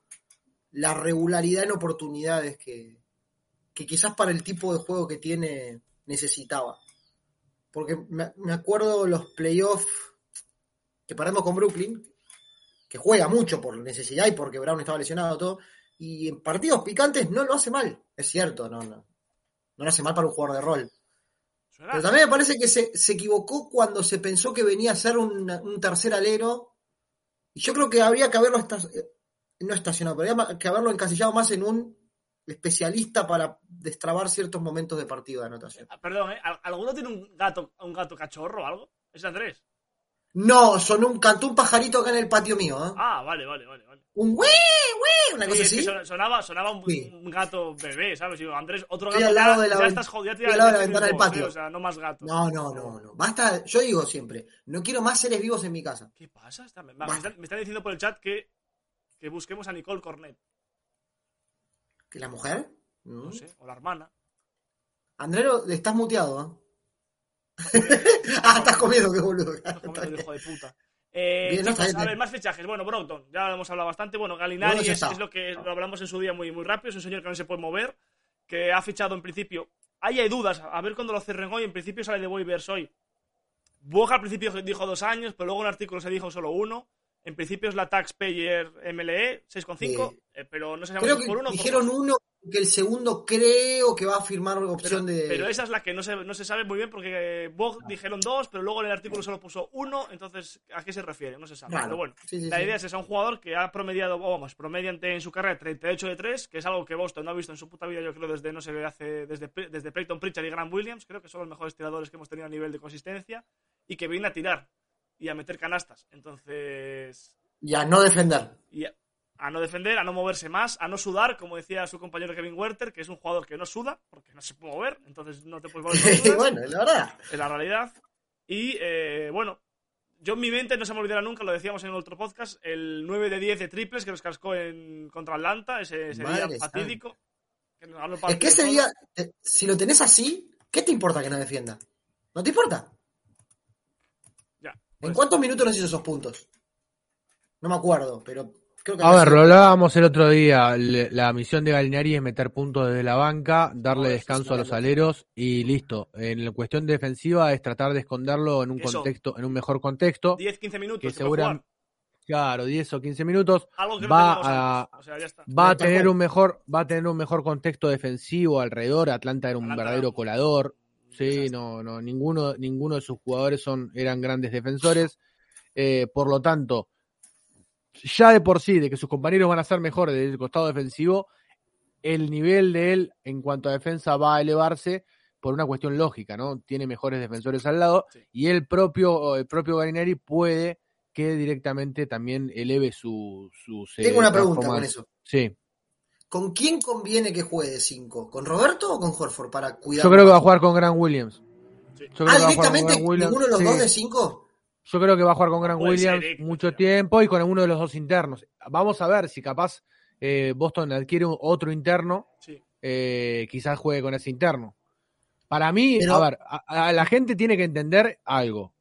la regularidad en oportunidades que, que quizás para el tipo de juego que tiene necesitaba. Porque me, me acuerdo los playoffs que paramos con Brooklyn, que juega mucho por necesidad y porque Brown estaba lesionado todo, y en partidos picantes no lo hace mal, es cierto, no, no, no lo hace mal para un jugador de rol. Pero también me parece que se, se equivocó cuando se pensó que venía a ser un, un tercer alero. Y yo creo que habría que haberlo esta- eh, no estacionado, pero habría que haberlo encasillado más en un especialista para destrabar ciertos momentos de partido de anotación. Ah, Perdón, ¿eh? ¿Al- ¿Alguno tiene un gato, un gato cachorro o algo? ¿Es Andrés? No, son un cantó un pajarito acá en el patio mío, ¿eh? Ah, vale, vale, vale. vale. Un güey, güey, una cosa es que así. son- sonaba, sonaba un, Sí. un gato bebé, ¿sabes? Digo, Andrés, otro Estoy gato. al lado ya, de la ya estás jodido. estoy al lado de la ventana del patio. O sea, no más gatos. No, no, no, no. Basta, yo digo siempre, no quiero más seres vivos en mi casa. ¿Qué pasa? Está- me, están, me están diciendo por el chat que, que busquemos a Nicole Cornet. ¿Que la mujer? No Mm. sé, o la hermana. Andrero, estás muteado, ¿eh? Ah, estás comiendo, qué boludo. Estás comiendo, hijo de puta. Eh, Bien, chicos, a bien. ver, más fichajes. Bueno, Brogdon, ya lo hemos hablado bastante. Bueno, Galinari Bueno, es, lo que lo hablamos en su día muy, muy rápido. Es un señor que no se puede mover, que ha fichado en principio. Ahí hay dudas, a ver cuándo lo cierren hoy. En principio sale de Waivers hoy. Boja al principio dijo dos años, pero luego en un artículo se dijo solo uno. En principio es la Taxpayer MLE, 6,5, Sí. eh, pero no se Creo llama que por uno. por dijeron uno que el segundo creo que va a firmar Pero, opción de. pero esa es la que no se, no se sabe muy bien porque eh, Bog dijeron dos, pero luego en el artículo solo puso uno, entonces ¿a qué se refiere? No se sabe. Claro. Pero bueno, Sí, sí, la sí. idea es esa, un jugador que ha promediado, vamos, promediante en su carrera 38 de 3, que es algo que Boston no ha visto en su puta vida, yo creo, desde, no sé, hace, desde, desde Peyton Pritchard y Grant Williams, creo que son los mejores tiradores que hemos tenido a nivel de consistencia, y que viene a tirar y a meter canastas. Entonces, Y a no defender. y a, a no defender, a no moverse más, a no sudar, como decía su compañero Kevin Werther, que es un jugador que no suda, porque no se puede mover, entonces no te puedes mover. bueno, la verdad. es la realidad. Y eh, bueno, yo en mi mente no se me olvidará nunca, lo decíamos en el otro podcast, el 9 de 10 de triples que nos cascó en, contra Atlanta, ese, ese día fatídico. Que nos ganó el Es que ese día, eh, si lo tenés así, ¿qué te importa que no defienda? ¿No te importa? ¿En pues, cuántos minutos nos hizo esos puntos? No me acuerdo, pero creo que. A ver, lo hablábamos el otro día. le- La misión de Galinari es meter puntos desde la banca, darle No, descanso a los aleros y listo. En la cuestión defensiva es tratar de esconderlo en un Eso. contexto, en un mejor contexto. 10-15 minutos que que puede segura- jugar. Claro, 10 o 15 minutos. Va a. O sea, va tener un mejor, va a tener un mejor contexto defensivo alrededor. Atlanta era un Atlanta verdadero colador. Sí, no, no, ninguno, ninguno de sus jugadores son, eran grandes defensores. Eh, por lo tanto, ya de por sí, de que sus compañeros van a ser mejores desde el costado defensivo, el nivel de él en cuanto a defensa va a elevarse por una cuestión lógica, ¿no? Tiene mejores defensores al lado Sí. y el propio, el propio Garinari puede que directamente también eleve su, eh, Tengo una pregunta con eso. Sí. ¿Con quién conviene que juegue de 5? ¿Con Roberto o con Horford para cuidar? Yo creo que va a jugar con Grant Williams. Sí. Yo creo Ah, que va a jugar con directamente ninguno de los Sí. dos de 5. Yo creo que va a jugar con Grant Puede ser, Williams eh, mucho tiempo y con alguno de los dos internos. Vamos a ver si capaz eh, Boston adquiere un- otro interno, Sí. eh, quizás juegue con ese interno. Para mí, Pero- a ver, a, a la gente tiene que entender algo.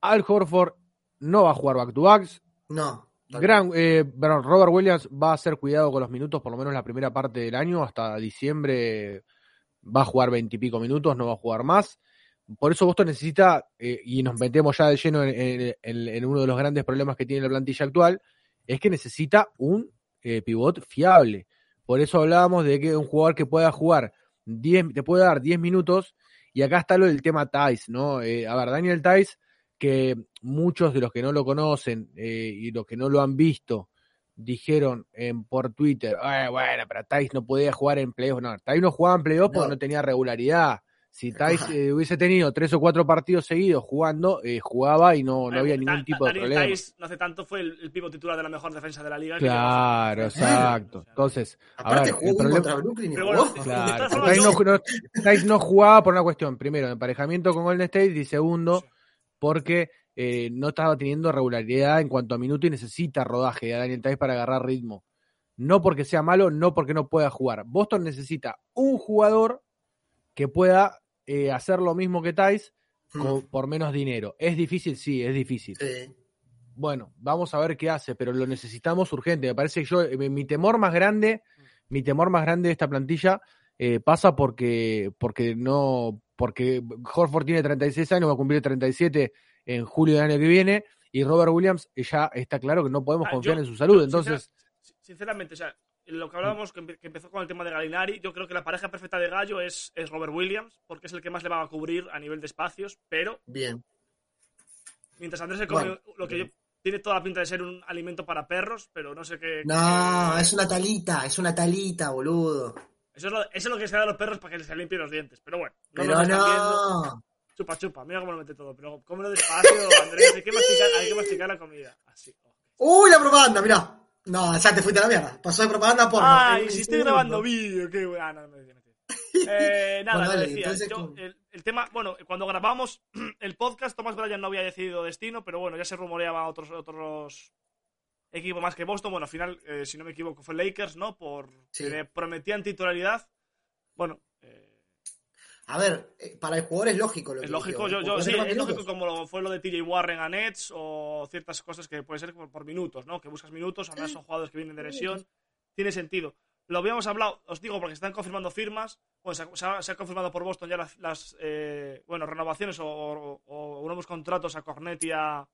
Al Horford no va a jugar back to backs. No. Gran, eh, Robert Williams va a ser cuidado con los minutos, por lo menos la primera parte del año, hasta diciembre va a jugar veintipico minutos, no va a jugar más. Por eso Boston necesita, eh, y nos metemos ya de lleno en, en- en- en uno de los grandes problemas que tiene la plantilla actual, es que necesita un eh, pivot fiable. Por eso hablábamos de que un jugador que pueda jugar 10, te puede dar 10 minutos, y acá está lo del tema Tice, ¿no? Eh, a ver, Daniel Tice, que muchos de los que no lo conocen eh, y los que no lo han visto, dijeron en, por Twitter, "Eh, bueno, pero Tice no podía jugar en playoffs. No, Tice no jugaba en playoffs porque No. tenía regularidad. Si Tice eh, hubiese tenido tres o cuatro partidos seguidos jugando, eh, jugaba y no, no había ningún tipo de problema. Tice, no hace tanto fue el, el pivo titular de la mejor defensa de la liga. Claro, exacto. Entonces, a Aparte ver, jugó el bien problema- contra Brooklyn Tice no, jugaba por una cuestión, primero, emparejamiento con Golden State y segundo, Sí. Porque eh, no estaba teniendo regularidad en cuanto a minuto y necesita rodaje de Daniel Tice para agarrar ritmo. No porque sea malo, no porque no pueda jugar. Boston necesita un jugador que pueda eh, hacer lo mismo que Tice con- por menos dinero. ¿Es difícil? Sí, es difícil. Sí. Bueno, vamos a ver qué hace, pero lo necesitamos urgente. Me parece que yo, eh, mi temor más grande, mi temor más grande de esta plantilla eh, pasa porque, porque no, porque Horford tiene 36 años, va a cumplir 37 en julio del año que viene, y Robert Williams eh, ya está claro que no podemos Ah, confiar yo- en su salud. yo, Entonces, sincera- sinceramente, o sea, lo que hablábamos, que, empe- que empezó con el tema de Galinari, yo creo que la pareja perfecta de Gallo es, es Robert Williams, porque es el que más le va a cubrir a nivel de espacios, pero Bien. mientras Andrés se come Bueno, lo que yo, tiene toda la pinta de ser un alimento para perros, pero no sé qué. No, qué- es una talita, es una talita, boludo. Eso es, lo, eso es lo que se da a los perros para que se limpien los dientes, pero bueno. No Pero no. Chupa, chupa, mira cómo lo mete todo, pero cómelo despacio, Andrés, hay que masticar, hay que masticar la comida. Así. Uy, la propaganda, mirá. No, ya te fuiste a la mierda. Pasó de propaganda a porno. Ay, En si estoy grabando vídeo, qué bueno. Ah, no, no no decía. Eh, nada, Bueno, dale, decía. entonces, yo, el, el tema, bueno, cuando grabamos el podcast, Thomas Bryan no había decidido destino, pero bueno, ya se rumoreaba otros otros equipos más que Boston. Bueno, al final, eh, si no me equivoco, fue Lakers, ¿no? Por Sí. que le prometían titularidad. Bueno, eh, a ver, eh, para el jugador es lógico lo Es que lógico, eligió, yo, yo sí, es minutos. lógico como lo- fue lo de TJ Warren a Nets o ciertas cosas que puede ser por, por minutos, ¿no? Que buscas minutos, además son jugadores que vienen de lesión, tiene sentido. Lo habíamos hablado, os digo, porque están confirmando firmas, bueno, se ha, se ha- se ha confirmado por Boston ya las, las, eh, bueno, renovaciones o, o- o nuevos contratos a Cornet y a,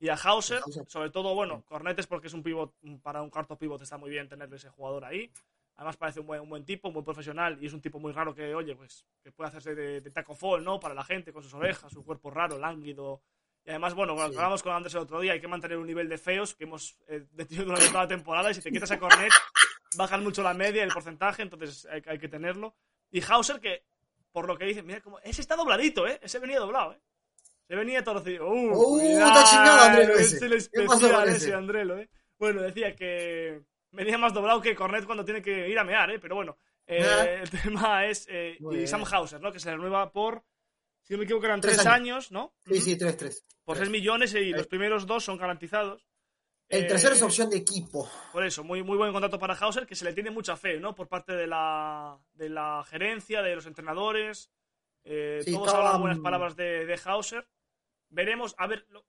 y a Hauser, sobre todo, bueno, Cornet es porque es un pivot, para un cuarto pivot está muy bien tener ese jugador ahí. Además parece un buen, un buen tipo, un buen profesional y es un tipo muy raro que, oye, pues que puede hacerse de, de taco fall, ¿no? Para la gente, con sus orejas, su cuerpo raro, lánguido. Y además, bueno, bueno, Sí. hablamos con Andrés el otro día, hay que mantener un nivel de feos que hemos eh, tenido durante toda la temporada y si te quitas a Cornet, bajan mucho la media, el porcentaje, entonces hay, hay que tenerlo. Y Hauser, que por lo que dicen, mira, como, ese está dobladito, ¿eh? Ese venía doblado, ¿eh? Se venía torcido. ¡Uh! Uh, cuidado, chingado Andrelo es ese. el ¿Qué pasó especial ese? Andrelo, ¿eh? Bueno, decía que venía más doblado que Cornet cuando tiene que ir a mear, ¿eh? Pero bueno, eh, Ah. el tema es... eh, y bien. Sam Hauser, ¿no? Que se renueva por... Si no me equivoco, eran Tres tres, años. años, ¿no? Sí, sí, 3-3. Por 6 millones y los primeros dos son garantizados. El Eh, tercero es opción de equipo. Por eso, muy, muy buen contrato para Hauser, que se le tiene mucha fe, ¿no? Por parte de la, de la gerencia, de los entrenadores. Eh, Sí, todos hablan buenas mm, palabras de, de Hauser. Veremos, a ver, lo-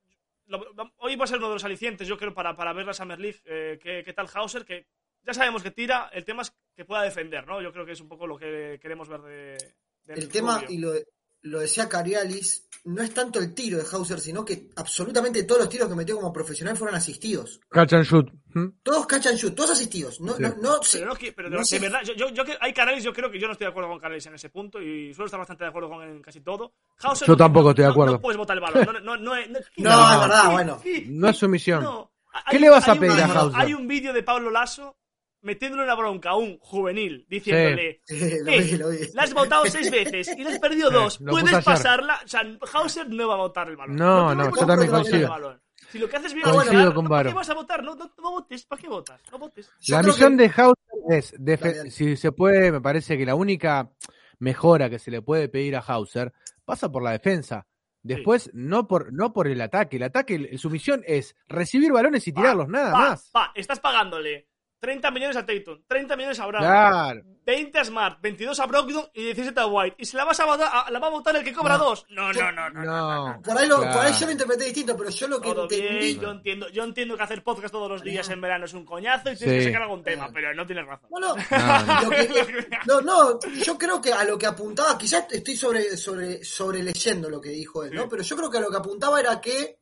lo- hoy va a ser uno de los alicientes, yo creo, para, para ver la Summer League, eh, qué, qué tal Hauser, que ya sabemos que tira, el tema es que pueda defender, ¿no? Yo creo que es un poco lo que queremos ver de... de El tema, Rubio. y lo, lo decía Carialis, no es tanto el tiro de Hauser, sino que absolutamente todos los tiros que metió como profesional fueron asistidos. Catch and shoot. ¿Mm? Todos catch and shoot, todos asistidos. No, Sí. no, Pero, no, que- pero de, no de se- verdad, yo, yo, yo que- hay canales, yo creo que yo no estoy de acuerdo con canales en ese punto y suelo estar bastante de acuerdo con él en casi todo. Hauser Yo no- tampoco estoy de acuerdo. No, puedes botar el balón. No, no, no, no, no, No, es verdad, bueno. No es su misión. No. ¿Qué Hay- le vas a un pedir a Hauser? Hay un vídeo de Pablo Lasso metiéndole una bronca a un juvenil diciéndole Sí, lo "Eh, vi, lo vi. la has votado seis veces y le has perdido dos. Puedes pasarla. O sea, Hauser no va a votar el balón. No, no, yo también coincido. Si lo que haces bien votar, con ¿para qué vas a votar? No, no, no votes. ¿Para qué votas? No votes. La misión que- de Hauser es, si se puede, me parece que la única mejora que se le puede pedir a Hauser pasa por la defensa. Después, no por no por el ataque. El ataque, el- su misión es recibir balones y tirarlos, nada Pa, más. pa, estás pagándole 30 millones a Tatum, 30 millones a Brown, Claro. 20 a Smart, 22 a Brogdon y 17 a White. ¿Y se la vas a votar, la va a votar el que cobra No. dos? No, no, no, no. No. Por ahí, lo, Claro. por ahí yo lo interpreté distinto, pero yo lo que Todo entendí. bien, yo entiendo, yo entiendo que hacer podcast todos los días en verano es un coñazo y tienes que sacar algún tema, pero no tienes razón. No, no, No, que- no, no, yo creo que a lo que apuntaba, quizás estoy sobre, sobre, sobre leyendo lo que dijo él, ¿no? Sí. Pero yo creo que a lo que apuntaba era que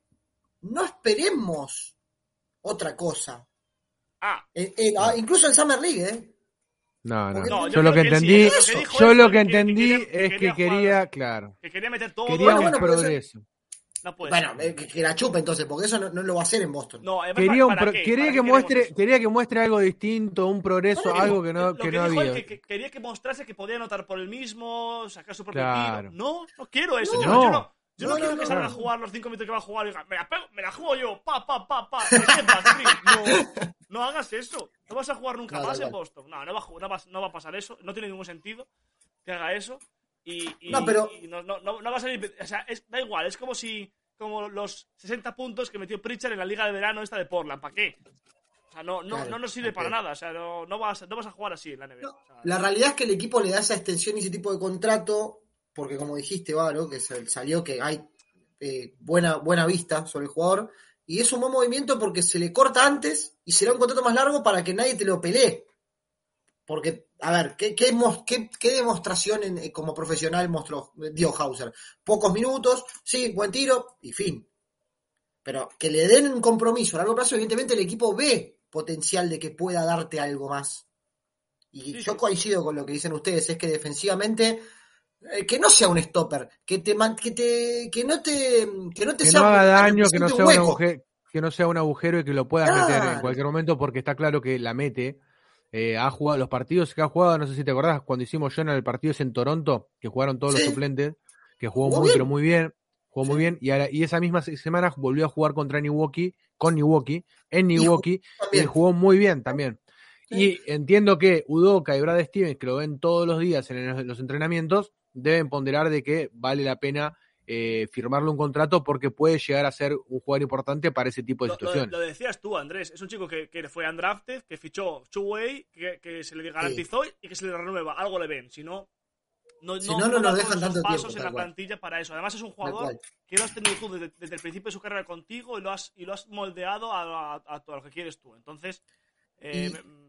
no esperemos otra cosa. Ah, Eh, eh, ah, incluso en Summer League, ¿eh? No, no. No, yo, yo lo que entendí, que yo es lo que- que que entendí quería- es que quería quería, jugar. claro, que quería meter todo. quería Bueno, un bueno, progreso. No puede Bueno, ser. eh, que, que la chupe entonces, porque eso no, no lo va a hacer en Boston. No, además, Quería, un ¿para pro- qué? quería ¿Para que muestre, quería que muestre algo distinto, un progreso, Bueno, algo que no, que que no había. que, que quería que mostrase que podía anotar por el mismo, sacar su propio Claro. tiro. No, no quiero eso. No. yo, yo no, yo no, No, quiero no, que salga a jugar los 5 minutos que va a jugar y diga, me la, pego, me la juego yo, pa, pa, pa, pa. No, no hagas eso. No vas a jugar nunca más en. Boston. No, no va, a va, no va a pasar eso. No tiene ningún sentido que haga eso. Y, y- No, pero- y no, va a salir. O sea, es, da igual. Es como si. Como los 60 puntos que metió Pritchard en la liga de verano esta de Portland. ¿Para qué? O sea, no, no, Claro, no nos sirve ¿para nada. O sea, no, no, vas, no vas a jugar así en la NBA. No, O sea, La realidad es que el equipo le da esa extensión y ese tipo de contrato, porque como dijiste, Varo, que salió que hay eh, buena, buena vista sobre el jugador, y es un buen movimiento porque se le corta antes y se le da un contrato más largo para que nadie te lo pelee. Porque, a ver, ¿qué, qué, mos- qué- qué demostración en- eh, como profesional mostró, dio Hauser? Pocos minutos, sí, buen tiro y fin. Pero que le den un compromiso a largo plazo, evidentemente el equipo ve potencial de que pueda darte algo más. Y Sí, yo coincido con lo que dicen ustedes, es que defensivamente eh, que no sea un stopper, que te que te que no te que no te Que sea no haga daño, que no sea un agujero, que no sea un agujero y que lo puedas meter en cualquier momento porque está claro que la mete. Eh, ha jugado los partidos que ha jugado, no sé si te acordás, cuando hicimos Jonah el partido ese en Toronto, que jugaron todos Sí. los suplentes, que jugó, Jugó muy, bien. pero muy bien, jugó Sí. muy bien, y, ahora- y esa misma se- semana volvió a jugar contra Milwaukee, con Milwaukee, en Y Milwaukee, y También. jugó muy bien también. Sí. Y entiendo que Udoka y Brad Stevens, que lo ven todos los días en los entrenamientos, deben ponderar de que vale la pena eh, firmarle un contrato porque puede llegar a ser un jugador importante para ese tipo de Lo, lo- situaciones. lo decías tú, Andrés. Es un chico que, que fue undrafted, que fichó two-way, que, que se le garantizó y que se le renueva. Algo le ven. Si no, no, Si no, no nos dejan tanto pasos tiempo, en la cual. plantilla para eso. Además es un jugador que lo has tenido tú desde, desde el principio de su carrera contigo y lo has, y lo has moldeado a, a- a todo lo que quieres tú. Entonces, eh, Y-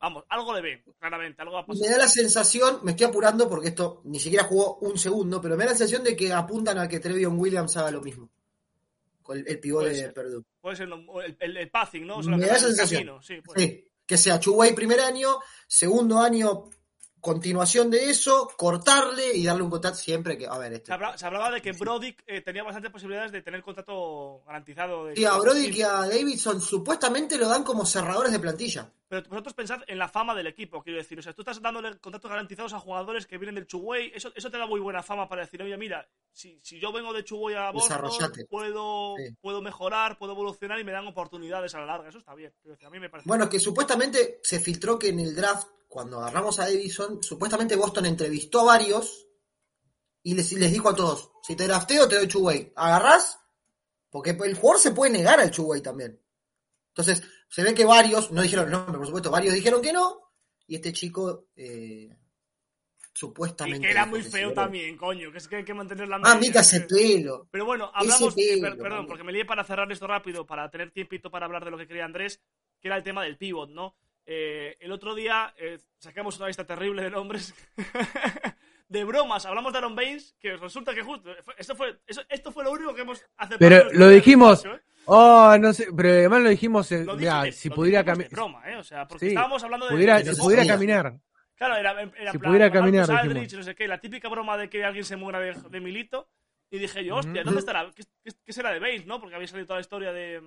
vamos, algo le ven, claramente, algo va a Y pasar. me da la sensación, me estoy apurando porque esto ni siquiera jugó un segundo, pero me da la sensación de que apuntan a que Trevion Williams haga lo mismo. Con el, el pivot Puede de. Perdue. Puede ser el, el, el passing, ¿no? O sea, Me da el sensación. camino, Sí, que sea Chuway primer año, segundo año continuación de eso, cortarle y darle un contrato siempre que, a ver, este. Se, habla- se hablaba de que Brody eh, tenía bastantes posibilidades de tener contrato garantizado. De Sí, a Brody y a Davidson supuestamente lo dan como cerradores de plantilla. Pero vosotros pensad en la fama del equipo, quiero decir. O sea, tú estás dándole contratos garantizados a jugadores que vienen del Chuway. Eso, eso te da muy buena fama para decir, oye, mira, si, si yo vengo de Chuway a Boston, puedo, Sí. puedo mejorar, puedo evolucionar y me dan oportunidades a la larga. Eso está bien. Decir, a mí me parece. Bueno, que supuestamente se filtró que en el draft, cuando agarramos a Davidson, supuestamente Boston entrevistó a varios y les, les dijo a todos, si te drafteo te doy Chuway. ¿Agarrás? Porque el jugador se puede negar al Chuway también. Entonces, se ve que varios, no dijeron el nombre, por supuesto, varios dijeron que no, y este chico eh, y supuestamente... que era muy feo también, coño. Que es que hay que mantener la Ah, mica ese pelo. Pero bueno, hablamos, pelo, per- perdón, porque me lié para cerrar esto rápido, para tener tiempito para hablar de lo que quería Andrés, que era el tema del pivot, ¿no? Eh, el otro día eh, sacamos una lista terrible de nombres de bromas. Hablamos de Aaron Baines, que resulta que justo. fue- Esto fue, eso- esto fue lo único que hemos aceptado. Pero lo dijimos. ¿eh? Oh, no sé, pero además lo dijimos. Lo dije- si lo pudiera caminar. broma, ¿eh? O sea, porque Sí, estábamos hablando de. Pudiera, de- si pudiera caminar. Claro, era, era Si plan, pudiera caminar, dijimos. no sé qué, la típica broma de que alguien se muera de, de Milito. Y dije yo, hostia. ¿dónde estará? ¿Qué, qué, qué será de Baines, no? Porque había salido toda la historia de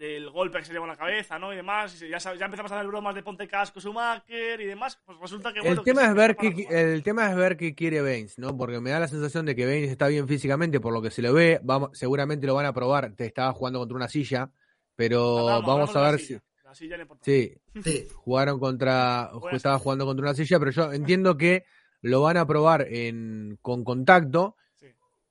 del golpe que se llevó en la cabeza, ¿no? Y demás. Y ya, ya empezamos a hacer bromas de ponte casco, Schumacher y demás. Pues resulta que bueno. El que tema es que ver jugar. el tema es ver qué quiere Baines, ¿no? Porque me da la sensación de que Baines está bien físicamente, por lo que se lo ve, vamos, seguramente lo van a probar. Te estaba jugando contra una silla, pero Hablamos- vamos hablamos a ver si. La silla no importa. Sí, Sí. jugaron contra. Estaba jugando contra una silla, pero yo entiendo que lo van a probar en, con contacto.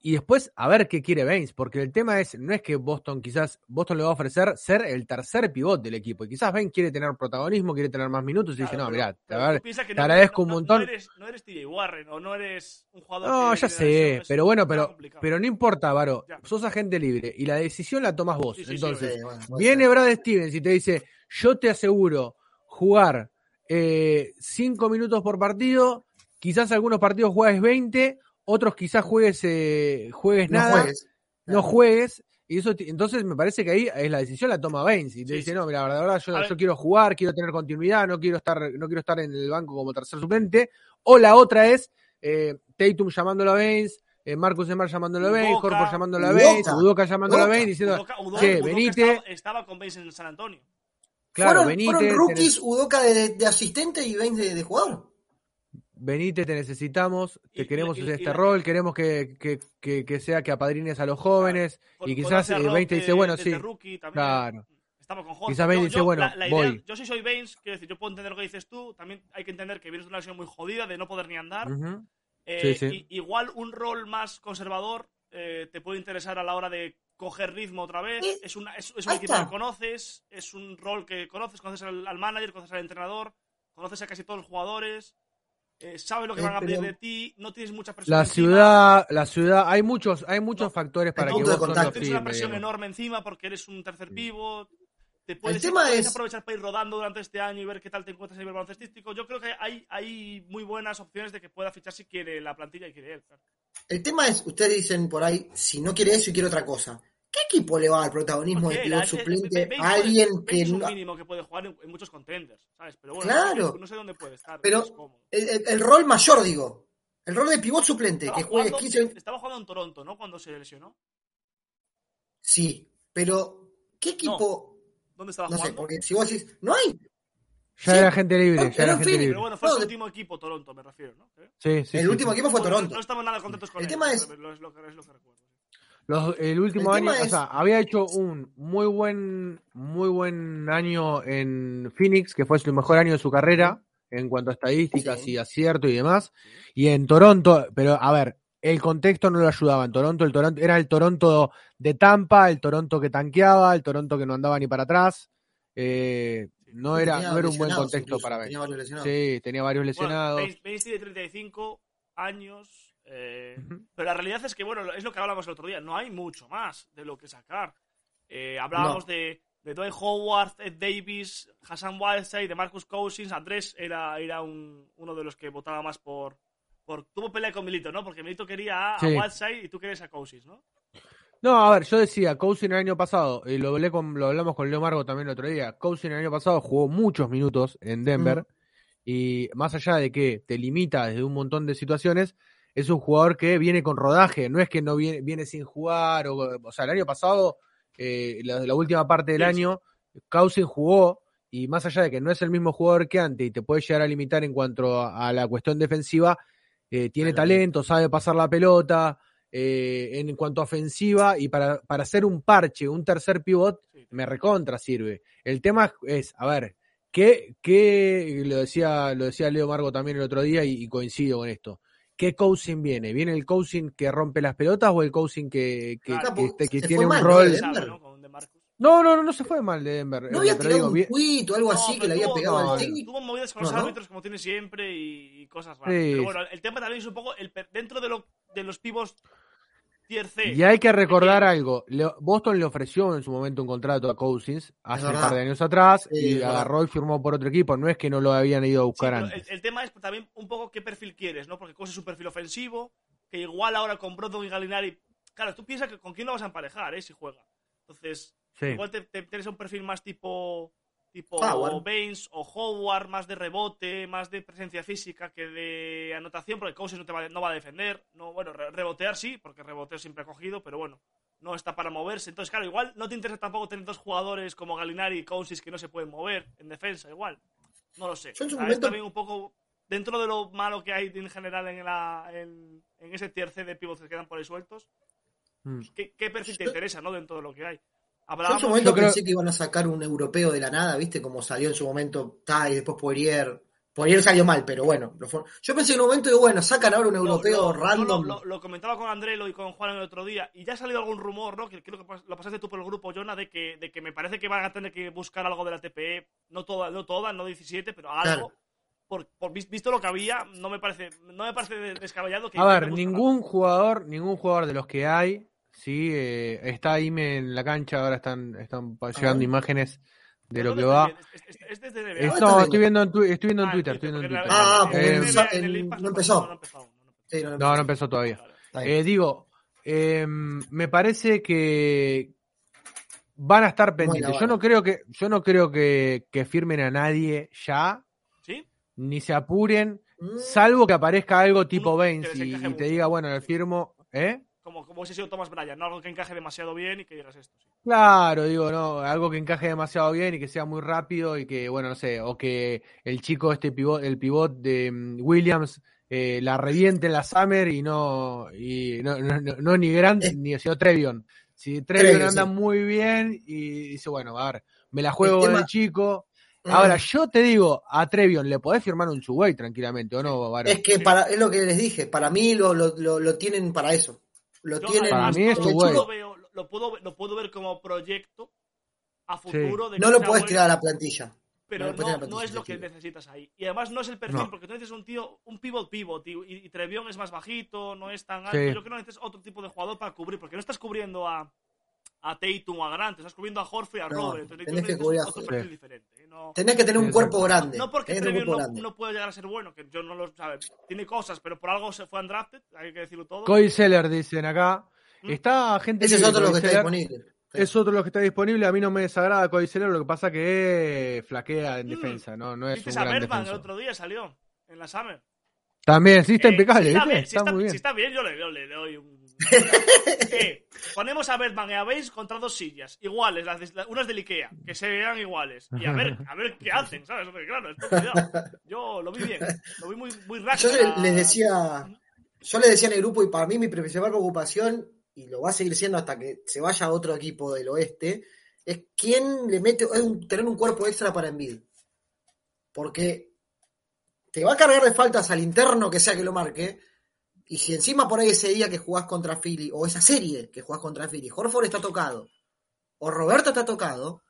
Y después a ver qué quiere Baines, porque el tema es, no es que Boston quizás, Boston le va a ofrecer ser el tercer pivot del equipo, y quizás Baines quiere tener protagonismo, quiere tener más minutos, y dice, no, pero- mirá, pero a ver, te agradezco un montón. No eres, no eres TJ Warren o no eres un jugador. No, que ya sé, eso, pero bueno, pero, no importa, Varo, Ya. sos agente libre y la decisión la tomas vos. Sí, sí, sí, Entonces, Sí, bueno, puede viene. Brad Stevens y te dice, yo te aseguro jugar eh, cinco minutos por partido, quizás algunos partidos juegues 20, otros quizás juegues, eh, juegues No nada, juegues. no juegues. Y eso, entonces me parece que ahí es la decisión la toma Baines y te Sí, dice, sí. no, mira, la verdad yo, yo quiero jugar, quiero tener continuidad, no quiero estar, no quiero estar en el banco como tercer suplente. O la otra es eh, Tatum llamándolo a Baines, eh, Marcus Smart llamándolo a Baines. Horford llamándolo a Udoka. Baines, Udoka llamándolo a. Baines, diciendo, Udoka- Udoka- che, Udoka venite, Estaba, estaba con Baines en San Antonio. claro, fueron, venite, fueron rookies Udoka de, de asistente y Baines de, de jugador. Venite, te necesitamos, te Y- queremos y- hacer y este rol, queremos que, que, que, que sea que apadrines a los jóvenes, y quizás eh, Rock Baines te dice, bueno, sí, rookie también. claro. Estamos con Horford. Quizá Baines Yo- dice, yo, bueno, la- la idea- voy. yo sí soy Baines, quiero decir, yo puedo entender lo que dices tú. También hay que entender que vienes de una lesión muy jodida de no poder ni andar. Eh, Sí, sí. y- igual un rol más conservador eh, te puede interesar a la hora de coger ritmo otra vez. Es, una, es, es un equipo que conoces, es un rol que conoces, conoces al, al manager, conoces al entrenador, conoces a casi todos los jugadores, eh, sabes lo que van a pedir pero- de ti, no tienes mucha presión. La encima. ciudad, la ciudad, hay muchos, hay muchos No, factores para que vos contacto. no Tienes una presión digamos. enorme encima porque eres un tercer pivot. Te puedes, tema puedes es- aprovechar para ir rodando durante este año y ver qué tal te encuentras a nivel baloncestístico. Yo creo que hay, hay muy buenas opciones de que pueda fichar si quiere la plantilla y quiere él. claro. El tema es, ustedes dicen por ahí, si no quiere eso y quiere otra cosa. ¿Qué equipo le va al protagonismo de Porque pivot la- suplente a alguien que es un no- mínimo que puede jugar en, en muchos contenders, ¿sabes? Pero bueno, Claro. no sé, no dónde puede estar. Pero- el, el- el rol mayor, digo. El rol de pivot suplente, Estaba que juegue jugando, 15... estaba jugando en Toronto, ¿no? Cuando se lesionó. Sí, pero ¿qué equipo? ¿Dónde estaba No, sé, jugando? porque si vos decís, no hay. Ya Sí. era gente libre, No, ya pero era en gente fin, Pero libre. bueno, fue No, de- último equipo, Toronto, me refiero, ¿no? ¿Eh? Sí, sí, el sí, último sí. equipo fue Toronto. No estamos nada contentos con El él. tema es- Es lo, es lo que, es lo que recuerdo. Los- el último El año, o sea, había hecho un muy buen, muy buen año en Phoenix, que fue su mejor año de su carrera en cuanto a estadísticas Sí. y acierto y demás. Y en Toronto, pero a ver, el contexto no lo ayudaba. En Toronto, el Toronto era el Toronto de Tampa, el Toronto que tanqueaba, el Toronto que no andaba ni para atrás. Eh, no era, no era un buen contexto incluso, para ver. tenía varios lesionados. Sí, tenía varios Bueno, lesionados. Baines- Baines tiene 35, años. Eh. Pero la realidad es que, bueno, es lo que hablábamos el otro día. No hay mucho más de lo que sacar. Eh, hablábamos de, de Dwight Howard, Ed Davis, Hassan Whiteside, de Marcus Cousins. Andrés era, era un- uno de los que votaba más por, por. Tuvo pelea con Milito, ¿no? Porque Milito quería a, Sí. Whiteside y tú querías a Cousins, ¿no? No, a ver, yo decía, Cousin el año pasado, y lo, hablé con, lo hablamos con Leo Margo también el otro día, Cousin el año pasado jugó muchos minutos en Denver, y más allá de que te limita desde un montón de situaciones, es un jugador que viene con rodaje, no es que no viene, viene sin jugar, o, o sea, el año pasado, eh, la, la última parte del Sí, año, Cousin jugó, y más allá de que no es el mismo jugador que antes y te puede llegar a limitar en cuanto a, a la cuestión defensiva, eh, tiene talento, sabe pasar la pelota, eh, en cuanto a ofensiva y para, para hacer un parche, un tercer pivot, me recontra sirve. El tema es, a ver, ¿qué, qué lo decía, lo decía Leo Margo también el otro día y, y coincido con esto? ¿Qué coaching viene? ¿Viene el coaching que rompe las pelotas o el coaching que, que, Claro, que este- que tiene un rol? ¿no? No, no, no, se fue mal de Denver. ¿No había tirado digo, un bien- tuit o algo No, así que le había pegado no, al técnico? Tuvo movidas con No, los ¿no? árbitros como tiene siempre y, y cosas raras. Sí. Pero bueno, el tema también es un poco el per- dentro de, lo, de los pibos. Y hay que recordar algo. Boston le ofreció en su momento un contrato a Cousins hace un par de años atrás Sí, y agarró y firmó por otro equipo. No es que no lo habían ido a buscar antes. el, el tema es también un poco qué perfil quieres, ¿no? Porque Cousins es un perfil ofensivo, que igual ahora con Brogdon y Galinari... Claro, tú piensas que con quién lo vas a emparejar, ¿eh? Si juega. Entonces, Sí. igual te, te tienes un perfil más tipo tipo Howard. Baines o Howard, más de rebote, más de presencia física que de anotación, porque Cousins no, te va, no va a defender. No, bueno, re- rebotear sí, porque rebotear siempre ha cogido, pero bueno, no está para moverse. Entonces, claro, igual no te interesa tampoco tener dos jugadores como Galinari y Cousins que no se pueden mover en defensa, igual. No lo sé. Yo en su O sea, momento- Es también un poco dentro de lo malo que hay en general en, la, en, en ese tier C de pivots que quedan por ahí sueltos. Mm. ¿Qué, qué perfil te interesa, no? Dentro de lo que hay. Yo en su momento creo- pensé que iban a sacar un europeo de la nada, ¿viste? Como salió en su momento Tai, después Poirier. Poirier salió mal, pero bueno. lo fue- Yo pensé en un momento, digo, bueno, sacan ahora un europeo lo- random. Lo, lo- lo comentaba con Andrelo y con Juan el otro día, y ya ha salido algún rumor, ¿no? Que creo que lo pasaste tú por el grupo, Jonah, de que, de que me parece que van a tener que buscar algo de la TPE, no toda, no toda, no 17, pero algo. Claro. Por, por vis- visto lo que había, no me parece, no me parece de- descabellado que A ver, ningún jugador, ningún jugador de los que hay, sí, eh, está ahí en la cancha, ahora están, están pa- llegando imanes de lo que ¿Dónde va. Es, es- es desde NBA. Es- está no, estoy viendo en, tu- estoy viendo en Ah, Twitter, estoy viendo en porque Twitter. Ah, porque en en- Pass no empezó. No, no empezó no empezó. No, No, no empezó todavía. Eh, digo, eh, me parece que van a estar pendientes. Yo no creo que, yo no creo que, que firmen a nadie ya, ¿Sí? ni se apuren, Mm, salvo que aparezca algo tipo les y, te diga, bueno, el firmo, ¿eh? Como, como hubiese sido Thomas Bryan, no algo que encaje demasiado bien y que digas esto. sí. Claro, digo, no, algo que encaje demasiado bien y que sea muy rápido y que, bueno, no sé, o que el chico, este pivot, el pivot de mm, Williams, eh, la reviente en la Summer y no, y no, no, no- no ni Grant Eh. ni sino Trevion. Si Trevion anda sí. muy bien y dice, bueno, a ver, me la juego El con tema- el chico. mm, Ahora, yo te digo, a Trevion le podés firmar un two-way tranquilamente, ¿o no, Varón? Es que para, es lo que les dije, para mí lo, lo, lo, lo tienen para eso. Lo Yo, tienen. Para mí es no- tu no güey. lo veo, lo, puedo, lo puedo ver como proyecto a futuro. De No lo puedes tirar a la plantilla. Pero no no, no es lo que sí. necesitas ahí. Y además no es el perfil, No. porque tú necesitas un tío, un pivot pivot, y, y, y Trevion es más bajito, no es tan Sí. alto. Yo creo que necesitas otro tipo de jugador para cubrir, porque no estás cubriendo a, a Tatum o a Grant, estás cubriendo a Horford y a No, Robert. Tenés que cubrir a Horford. Sí. diferente. ¿eh? No, Tenés que tener un Sí, cuerpo sí. grande. no porque cuerpo no, grande. no puede llegar a ser bueno, que yo no lo sabe. Tiene cosas, pero por algo se fue undrafted, hay que decirlo todo. Cody Seller, dicen acá. ¿Mm? Está gente Ese es otro lo que está disponible. Es otro lo que está disponible. A mí no me desagrada Cody Zeller, lo que pasa que flaquea en Mm. defensa, no, no es ¿Viste un a gran Bergman el defensor. otro día? Salió en la Summer. También, sí, está Eh, impecable, si está, ¿viste? bien, si está, está- muy bien. si está bien, yo le, yo le doy un. Ponemos a Bergman y a Baines contra dos sillas, iguales, las de- unas del Ikea, que se vean iguales. Y a ver, a ver qué hacen, ¿sabes? Porque claro, esto, cuidado. Yo lo vi bien, lo vi muy, muy rápido. Yo le- les decía, yo les decía en el grupo, y para mí mi principal preocupación, y lo va a seguir siendo hasta que se vaya a otro equipo del oeste, es quién le mete, es un- tener un cuerpo extra para Envid. Porque te va a cargar de faltas al interno que sea que lo marque, y si encima por ahí ese día que jugás contra Philly, o esa serie que jugás contra Philly, Horford está tocado, o Roberto está tocado,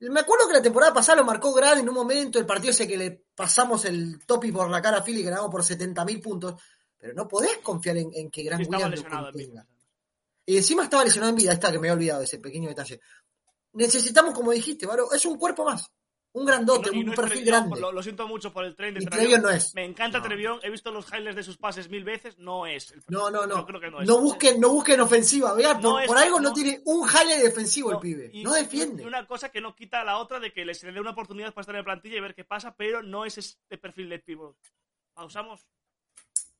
Me acuerdo que la temporada pasada lo marcó Gran en un momento, el partido ese que le pasamos el topi por la cara a Philly, que ganamos por 70.000 puntos. Pero no podés confiar en, en que Gran Williams lo vida. Y encima estaba lesionado en vida, está, que me había olvidado de ese pequeño detalle. Necesitamos, como dijiste, Varo, es un cuerpo más. Un grandote, no- un perfil Trevion, grande. Lo, lo siento mucho por el tren de Y Trevion. Trevion no es. Me encanta No. Trevion. He visto los highlights de sus pases mil veces. No es. No, no, no. Creo que no es. No busquen, no busquen ofensiva. Vea, No por, algo no, tiene un highlight defensivo el pibe. y- no defiende. Una cosa que no quita a la otra de que les- dé una oportunidad para estar en la plantilla y ver qué pasa, pero no es este perfil de pivot. ¿Pausamos?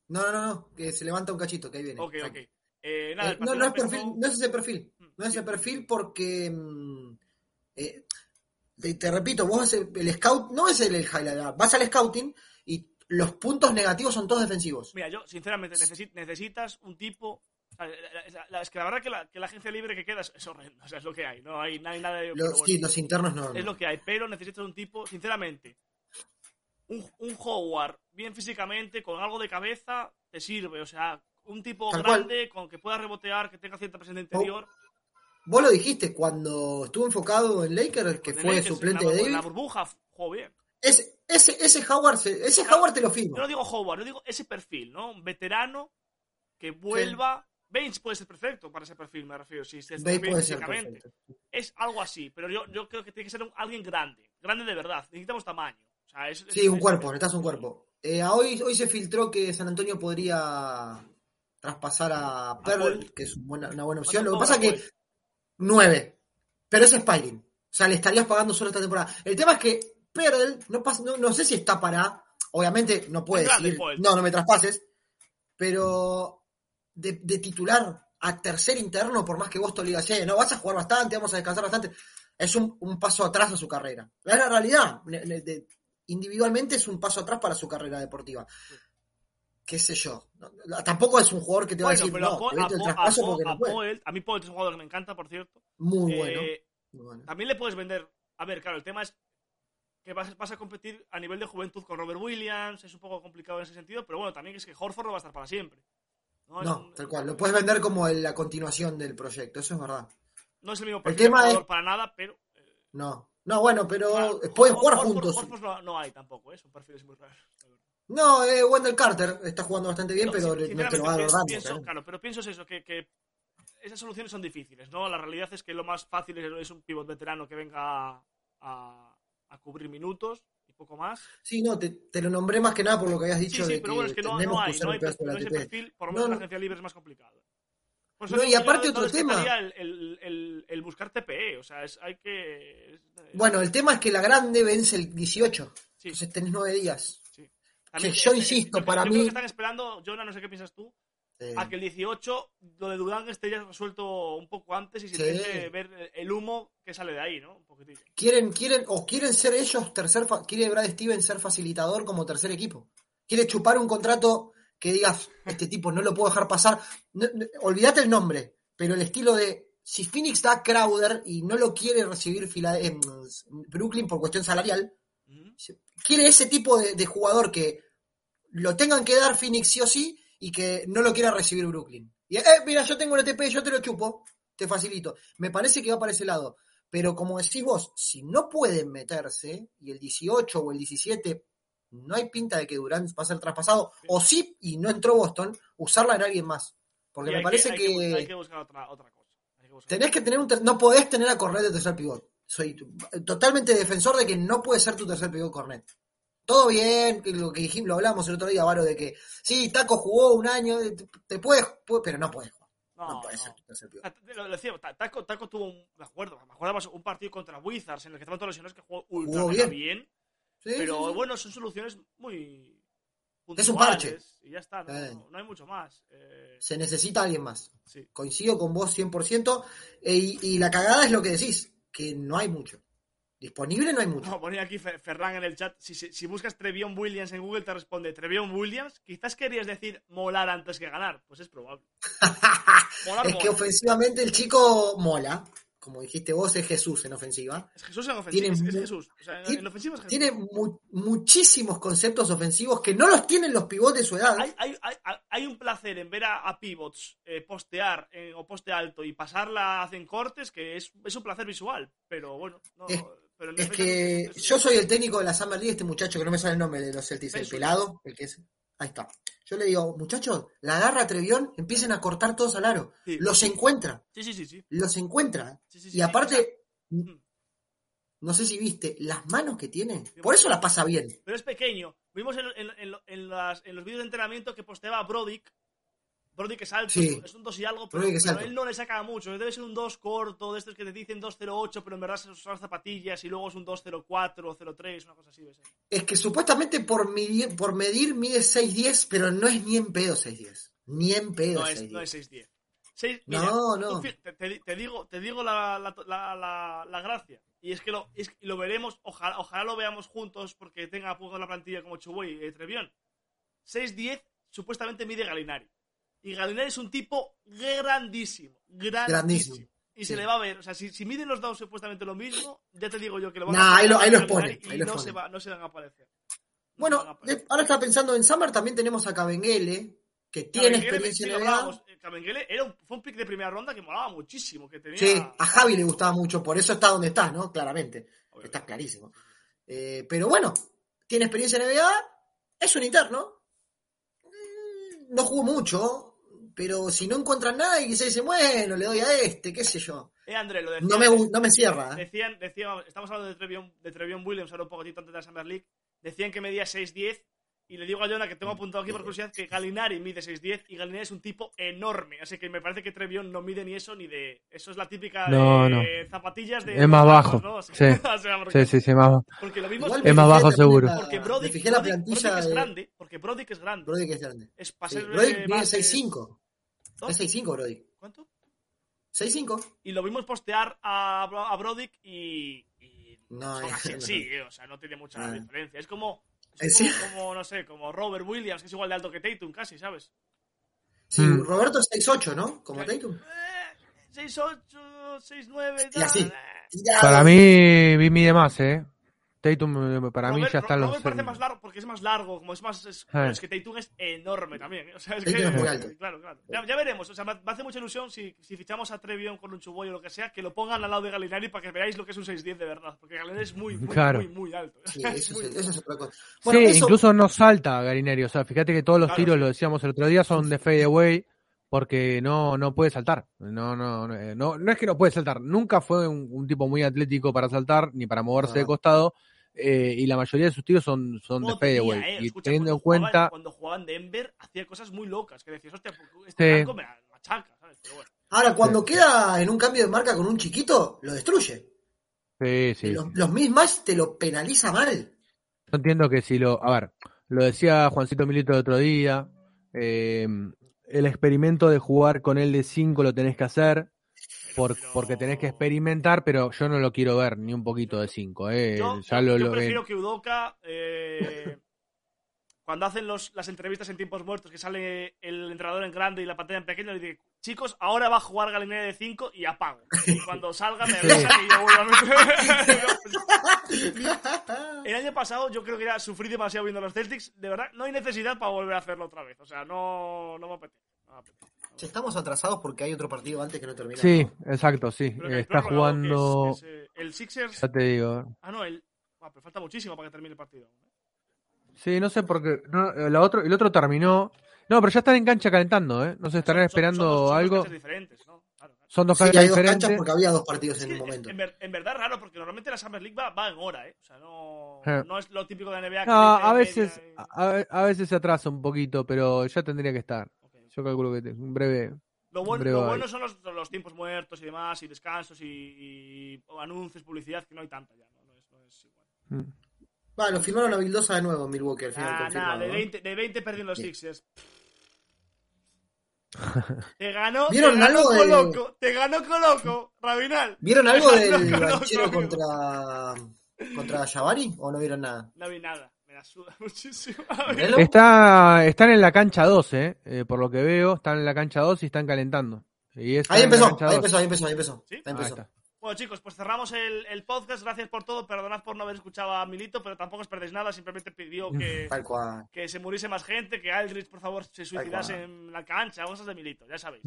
No, no, no, que se levanta un cachito, que ahí viene. Ok, ok. Eh, nada, Eh, no, no es perfil, no es ese perfil. Mm, No es ese perfil porque mm, eh, te, te repito, vos haces el scout, no es el, el highlight, vas al scouting y los puntos negativos son todos defensivos. Mira, yo, sinceramente, necesi- necesitas un tipo. es que la verdad que la, que la agencia libre que queda es, horrendo. O sea, es lo que hay. No hay, no hay nada de. Los, bueno. sí, los internos no. Es lo que hay, pero necesitas un tipo, sinceramente, un, un Howard bien físicamente, con algo de cabeza, te sirve. O sea, un tipo Tal cual. grande, con que pueda rebotear, que tenga cierta presencia interior. Vos lo dijiste cuando estuvo enfocado en Lakers, que fue Lakers, suplente en la, de en la Davis. burbuja jugó bien. Ese, ese, ese Howard, se- ese Claro, Howard te lo Yo firmo. no digo Howard, yo digo ese perfil, ¿no? Un veterano que vuelva. Baines puede ser perfecto para ese perfil, me refiero. Si se bien puede ser perfecto. Es algo así, pero yo, yo creo que tiene que ser un- alguien grande. Grande de verdad. Necesitamos tamaño. O sea, es- Sí, es- un es- cuerpo, necesitas un cuerpo. Eh, hoy, hoy se filtró que San Antonio podría traspasar a Pearl, Paul. que es una buena, una buena opción. Lo que ¿Cuánto pasa cobra que 9, pero es Spiring. O sea, le estarías pagando solo esta temporada. El tema es que Pearl, no, pasa, no, no sé si está para. Obviamente no puede Es grande, decir, Paul. no, no me traspases, pero de, de titular a tercer interno, por más que vos te digas, "Eh, no vas a jugar bastante, vamos a descansar bastante, es un, un paso atrás a su carrera. Es la realidad. De- individualmente es un paso atrás para su carrera deportiva. Qué sé yo. Tampoco es un jugador que te va a Bueno, decir, pero no, a, Po- a Po- a Po- porque a no a mí Poelt es un jugador que me encanta, por cierto. Muy Eh, bueno. muy bueno. También le puedes vender. A ver, claro, el tema es que vas, vas a competir a nivel de juventud con Robert Williams. Es un poco complicado en ese sentido, pero bueno, también es que Horford no va a estar para siempre. No, No, un- tal cual. Lo puedes vender como el- la continuación del proyecto, eso es verdad. no es el mismo El tema es- para nada, pero. eh, No. No, bueno, pero claro, pueden jugar Horford- juntos. Horford no, no hay tampoco, ¿eh? son perfiles muy raros. No, eh, Wendell Carter está jugando bastante bien, No, pero sin- no te lo va a dar pienso, claro. claro, pero pienso es eso, que, que esas soluciones son difíciles, ¿no? La realidad es que lo más fácil es, es un pivot veterano que venga a, a- a cubrir minutos y poco más. Sí, no, te, te lo nombré más que nada por lo que habías Sí, dicho sí, de pero que bueno, es que no, hay, no hay, no ese perfil, por lo No, menos en no. la agencia libre es más complicado. No, y aparte otro tema. El, el, el, el buscar TPE, o sea, es, hay que... eh, Bueno, el tema es que la grande vence el 18. Sí. Entonces tenés nueve días. Sí. que yo eh, insisto, yo- para yo mí- creo que están esperando, Jonah, no sé qué piensas tú, Eh, a que el 18 lo de Durán esté ya resuelto un poco antes y se Sí. intente ver el humo que sale de ahí, ¿no? Un poquitillo. quieren, quieren, o quieren ser ellos tercer, quiere Brad Stevens ser facilitador como tercer equipo. Quiere chupar un contrato que digas, este tipo no lo puedo dejar pasar. No- no- olvídate el nombre, pero el estilo de si Phoenix da a Crowder y no lo quiere recibir Fila- en Brooklyn por cuestión salarial, Ujú. Quiere ese tipo de, de jugador que lo tengan que dar Phoenix sí o sí y que no lo quiera recibir Brooklyn. Y, eh, mira, yo tengo el ETP, yo te lo chupo, te facilito. Me parece que va para ese lado. Pero como decís vos, si no pueden meterse, y el 18 o el 17 no hay pinta de que Durant va a ser traspasado, o sí, y no entró Boston, usarla en alguien más. Porque me parece que, tenés que tener un no podés tener a Cornet de tercer pivot. Soy totalmente defensor de que no puede ser tu tercer pivot Cornet. Todo bien, lo que dijimos, lo hablamos el otro día, Varo, de que sí, Taco jugó un año, te, puedes, puede- pero no puedes jugar. No, No, puede no. ser tu tercer pivot. Ah, te- Lo, lo decía, Ta- Taco, Taco tuvo un, me acuerdo, me acuerdo más, un partido contra Wizards en el que estaban todos lesionados que jugó ultra Jugó bien. bien, Sí, pero sí, bueno, son soluciones muy Es un parche. Y ya está, no, Eh. no hay mucho más. Eh, Se necesita alguien más. sí. Coincido con vos 100%. e- y, y la cagada es lo que decís, que no hay mucho. Disponible no hay mucho. No, ponía aquí Fer- Ferran en el chat. Si, si, si buscas Trevion Williams en Google, te responde Trevion Williams. Quizás querías decir molar antes que ganar. Pues es probable. Molar, es que ofensivamente el chico mola. Como dijiste vos, es Jesús en ofensiva. Es Jesús en ofensiva. tiene Es, Jesús. O sea, en, en ofensiva es Jesús. Tiene mu- muchísimos conceptos ofensivos que no los tienen los pivotes de su edad. Hay, hay, hay, hay un placer en ver a, a pivots eh, postear eh, o poste alto y pasarla hacen cortes que es, es un placer visual. Pero bueno, no, Es- pero Es que yo soy el técnico de la Summer League, este muchacho que no me sale el nombre de los Celtics, el pelado, el que es. Ahí está. Yo le digo, muchachos, la agarra a Trevión, empiecen a cortar todos al aro. Sí. Los encuentra, Sí, sí, sí, sí. los encuentra. Sí, Y aparte, sea, mm. no sé si viste, las manos que tiene, por eso la pasa bien. pero es pequeño. Vimos en, en- en- en las- en los vídeos de entrenamiento que posteaba Brodick. Brodick es alto, Sí. es un 2 y algo, pero, es pero él no le saca mucho. Debe ser un 2 corto, de estos que te dicen 2.08, pero en verdad son las zapatillas y luego es un 2.04 o 0.3, una cosa así. debe ser. Es que supuestamente por medir, por medir mide 6'10, pero no es ni en pedo 6'10. Ni en pedo No es, 6'10. no es 6.10. Seis- No, mira, no. Te, te- digo, te digo la, la- la- la- gracia. Y es que lo, es que lo veremos, ojalá, ojalá lo veamos juntos porque tenga poco la plantilla como Chuboy y Trevión. 6'10 supuestamente mide Galinari. Y Galinari es un tipo grandísimo. Grandísimo. Grandísimo. Y se Sí. le va a ver. O sea, si, si miden los dos supuestamente lo mismo, ya te digo yo que lo van Nah, a ahí lo- ahí los pone, ahí los no, pone. se va, no se van a aparecer. No a Bueno, de- ahora estaba pensando en Summer, también tenemos a Cabengele, que tiene experiencia sí, en hablábamos. Eh, Cabengele era un, fue un pick de primera ronda que molaba muchísimo. Que tenía, Sí, a Javi le gustaba mucho, por eso está donde está, ¿no? Claramente. Obviamente. Está clarísimo. Eh, pero bueno, tiene experiencia en NBA, es un interno. No jugó mucho, pero si no encuentran nada y se dice, bueno, le doy a este, qué sé yo. Eh, André, lo decía, No me, no me cierra. ¿eh? decían, decían, estamos hablando de Trevion, de Trevion Williams ahora un poquitito antes de la Summer League. Decían que medía 6'10 y le digo a Jonah que tengo apuntado aquí por curiosidad que Galinari mide 6'10 y Galinari es un tipo enorme. Así que me parece que Trevion no mide ni eso ni de. Eso es la típica No, de no. zapatillas de. Es más bajo. ¿no? Así- Sí. o sea, porque, Sí, sí, sí, más. porque lo vimos. Igual Es más bajo seguro. Porque la Brodick- plantilla Brodick es de grande. Porque Brodick es grande. Brody que es grande. Es para Sí, ser, Brody eh, mide base- 6'5. ¿No? Es 6'5 Brody. ¿Cuánto? 6'5. Y lo vimos postear a, a Brodick y. y No, son así, no. sí, o sea, no tiene mucha Ah. diferencia. Es como. Es sí. como, como, no sé, como Robert Williams, que es igual de alto que Tatum, casi, ¿sabes? Sí, Mm. Roberto es 6'8, ¿no? Como Sí. Tatum. Eh, 6'8, 6'9, Y así. tal, eh. Ya, Para mí, vi mide más, ¿eh? Tatum, eh, para mí Robert- ya está en los. Robert parece más largo porque es más largo, como es más. Es, Ah. es que Tatum es enorme también. ¿eh? O sea, es Tatum que, es muy alto. Claro, claro. Ya, ya veremos. O sea, me, hace mucha ilusión si, si fichamos a Trevion con un Chuboy o lo que sea, que lo pongan al lado de Galinari para que veáis lo que es un 6'10 de verdad. Porque Galinari es muy, muy, Claro. muy, muy alto. Sí, Es eso, muy- es, eso es otra cosa. sí, eso- incluso no salta Garineri. O sea, fíjate que todos los Claro, tiros, sí. lo decíamos el otro día, son de fade away porque no, no puede saltar. No, no, no, eh, no, no es que no puede saltar. Nunca fue un, un tipo muy atlético para saltar ni para moverse de costado. Eh, y la mayoría de sus tiros son, son de ¿Cómo fade tenía, away. eh? Y Escucha, teniendo en cuenta. Cuando jugaba en Denver, hacía cosas muy locas. Que decías, hostia, este Sí. blanco me machaca, ¿sabes? Pero bueno. Ahora, cuando queda en un cambio de marca con un chiquito, lo destruye. Sí, sí. Los, los mismas te lo penaliza mal. Yo entiendo que si lo. A ver, lo decía Juancito Milito el otro día. eh, el experimento de jugar con él de 5 lo tenés que hacer. Por- Porque tenés que experimentar, pero yo no lo quiero ver ni un poquito de 5. Eh. Yo, ya yo- lo, yo lo- prefiero que Udoka, eh, cuando hacen los, las entrevistas en tiempos muertos, que sale el entrenador en grande y la pantalla en pequeño, le dice, chicos, ahora va a jugar Galinari de 5 y apago. Y cuando salga me avisan y yo vuelvo a meter. el año pasado yo creo que ya sufrí demasiado viendo los Celtics. De verdad, no hay necesidad para volver a hacerlo otra vez. O sea, no, no me apetece. no me apetece. Che, Estamos atrasados porque hay otro partido antes que no termina. Sí, exacto, sí. Que Eh, el está jugando. Es, el Sixers... Ya te digo. Ah, no, el... ah, pero falta muchísimo para que termine el partido. Sí, no sé por qué. No, la otro, el otro terminó. No, pero ya están en cancha calentando, ¿eh? No se estarán Son- esperando son son dos algo. canchas diferentes, ¿no? Claro, claro. Son dos Sí, canchas hay dos diferentes. canchas porque había dos partidos en que un momento. En, ver- en verdad es raro porque normalmente la Summer League va, va en hora, ¿eh? O sea, no, Eh. no es lo típico de la NBA. que No, dice a media veces, y- a, a veces se atrasa un poquito, pero ya tendría que estar. Yo calculo que te- un breve. Lo bueno, breve lo bueno son los, los tiempos muertos y demás, y descansos y, y anuncios, publicidad, que no hay tanta ya, ¿no? No es, no es igual. Mm. Va, lo firmaron a Vildosa de nuevo en Milwaukee al final. Ah, nada, de ¿no? 20, de 20 perdieron los Bien. Sixers. Te ganó, te ¿Vieron ganó algo de- Coloco, te ganó Coloco, Rabinal. ¿Vieron algo Te del Coloco, contra, contra Jabari o no vieron nada? No vi nada, me la suda muchísimo. Está, están en la cancha 2, ¿eh? Eh, Por lo que veo, están en la cancha 2 y están calentando. Y Ahí empezó, ahí 2. empezó, ahí empezó, ahí empezó. ¿Sí? Ahí Ahí empezó. está. Bueno, chicos, pues cerramos el, el podcast. Gracias por todo. Perdonad por no haber escuchado a Milito, pero tampoco os perdéis nada. Simplemente pidió que, que se muriese más gente, que Aldrich, por favor, se suicidase en la cancha. Cosas de Milito, ya sabéis.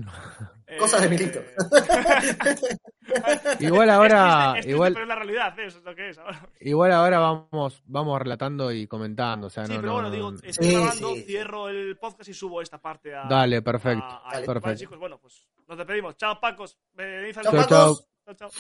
Cosas de Eh, Milito. Igual Es ahora, triste, es triste, igual, pero es la realidad, ¿eh? eso es lo que es ahora. igual ahora vamos, vamos relatando y comentando. O sea, Sí, no, pero no, bueno, digo, no- estoy Sí, grabando, sí. cierro el podcast y subo esta parte a. Dale, perfecto. a- a- Dale. Vale, perfecto. chicos, bueno, pues nos despedimos. Chao, Pacos. Chao, Chao. Pacos. Chao, chao.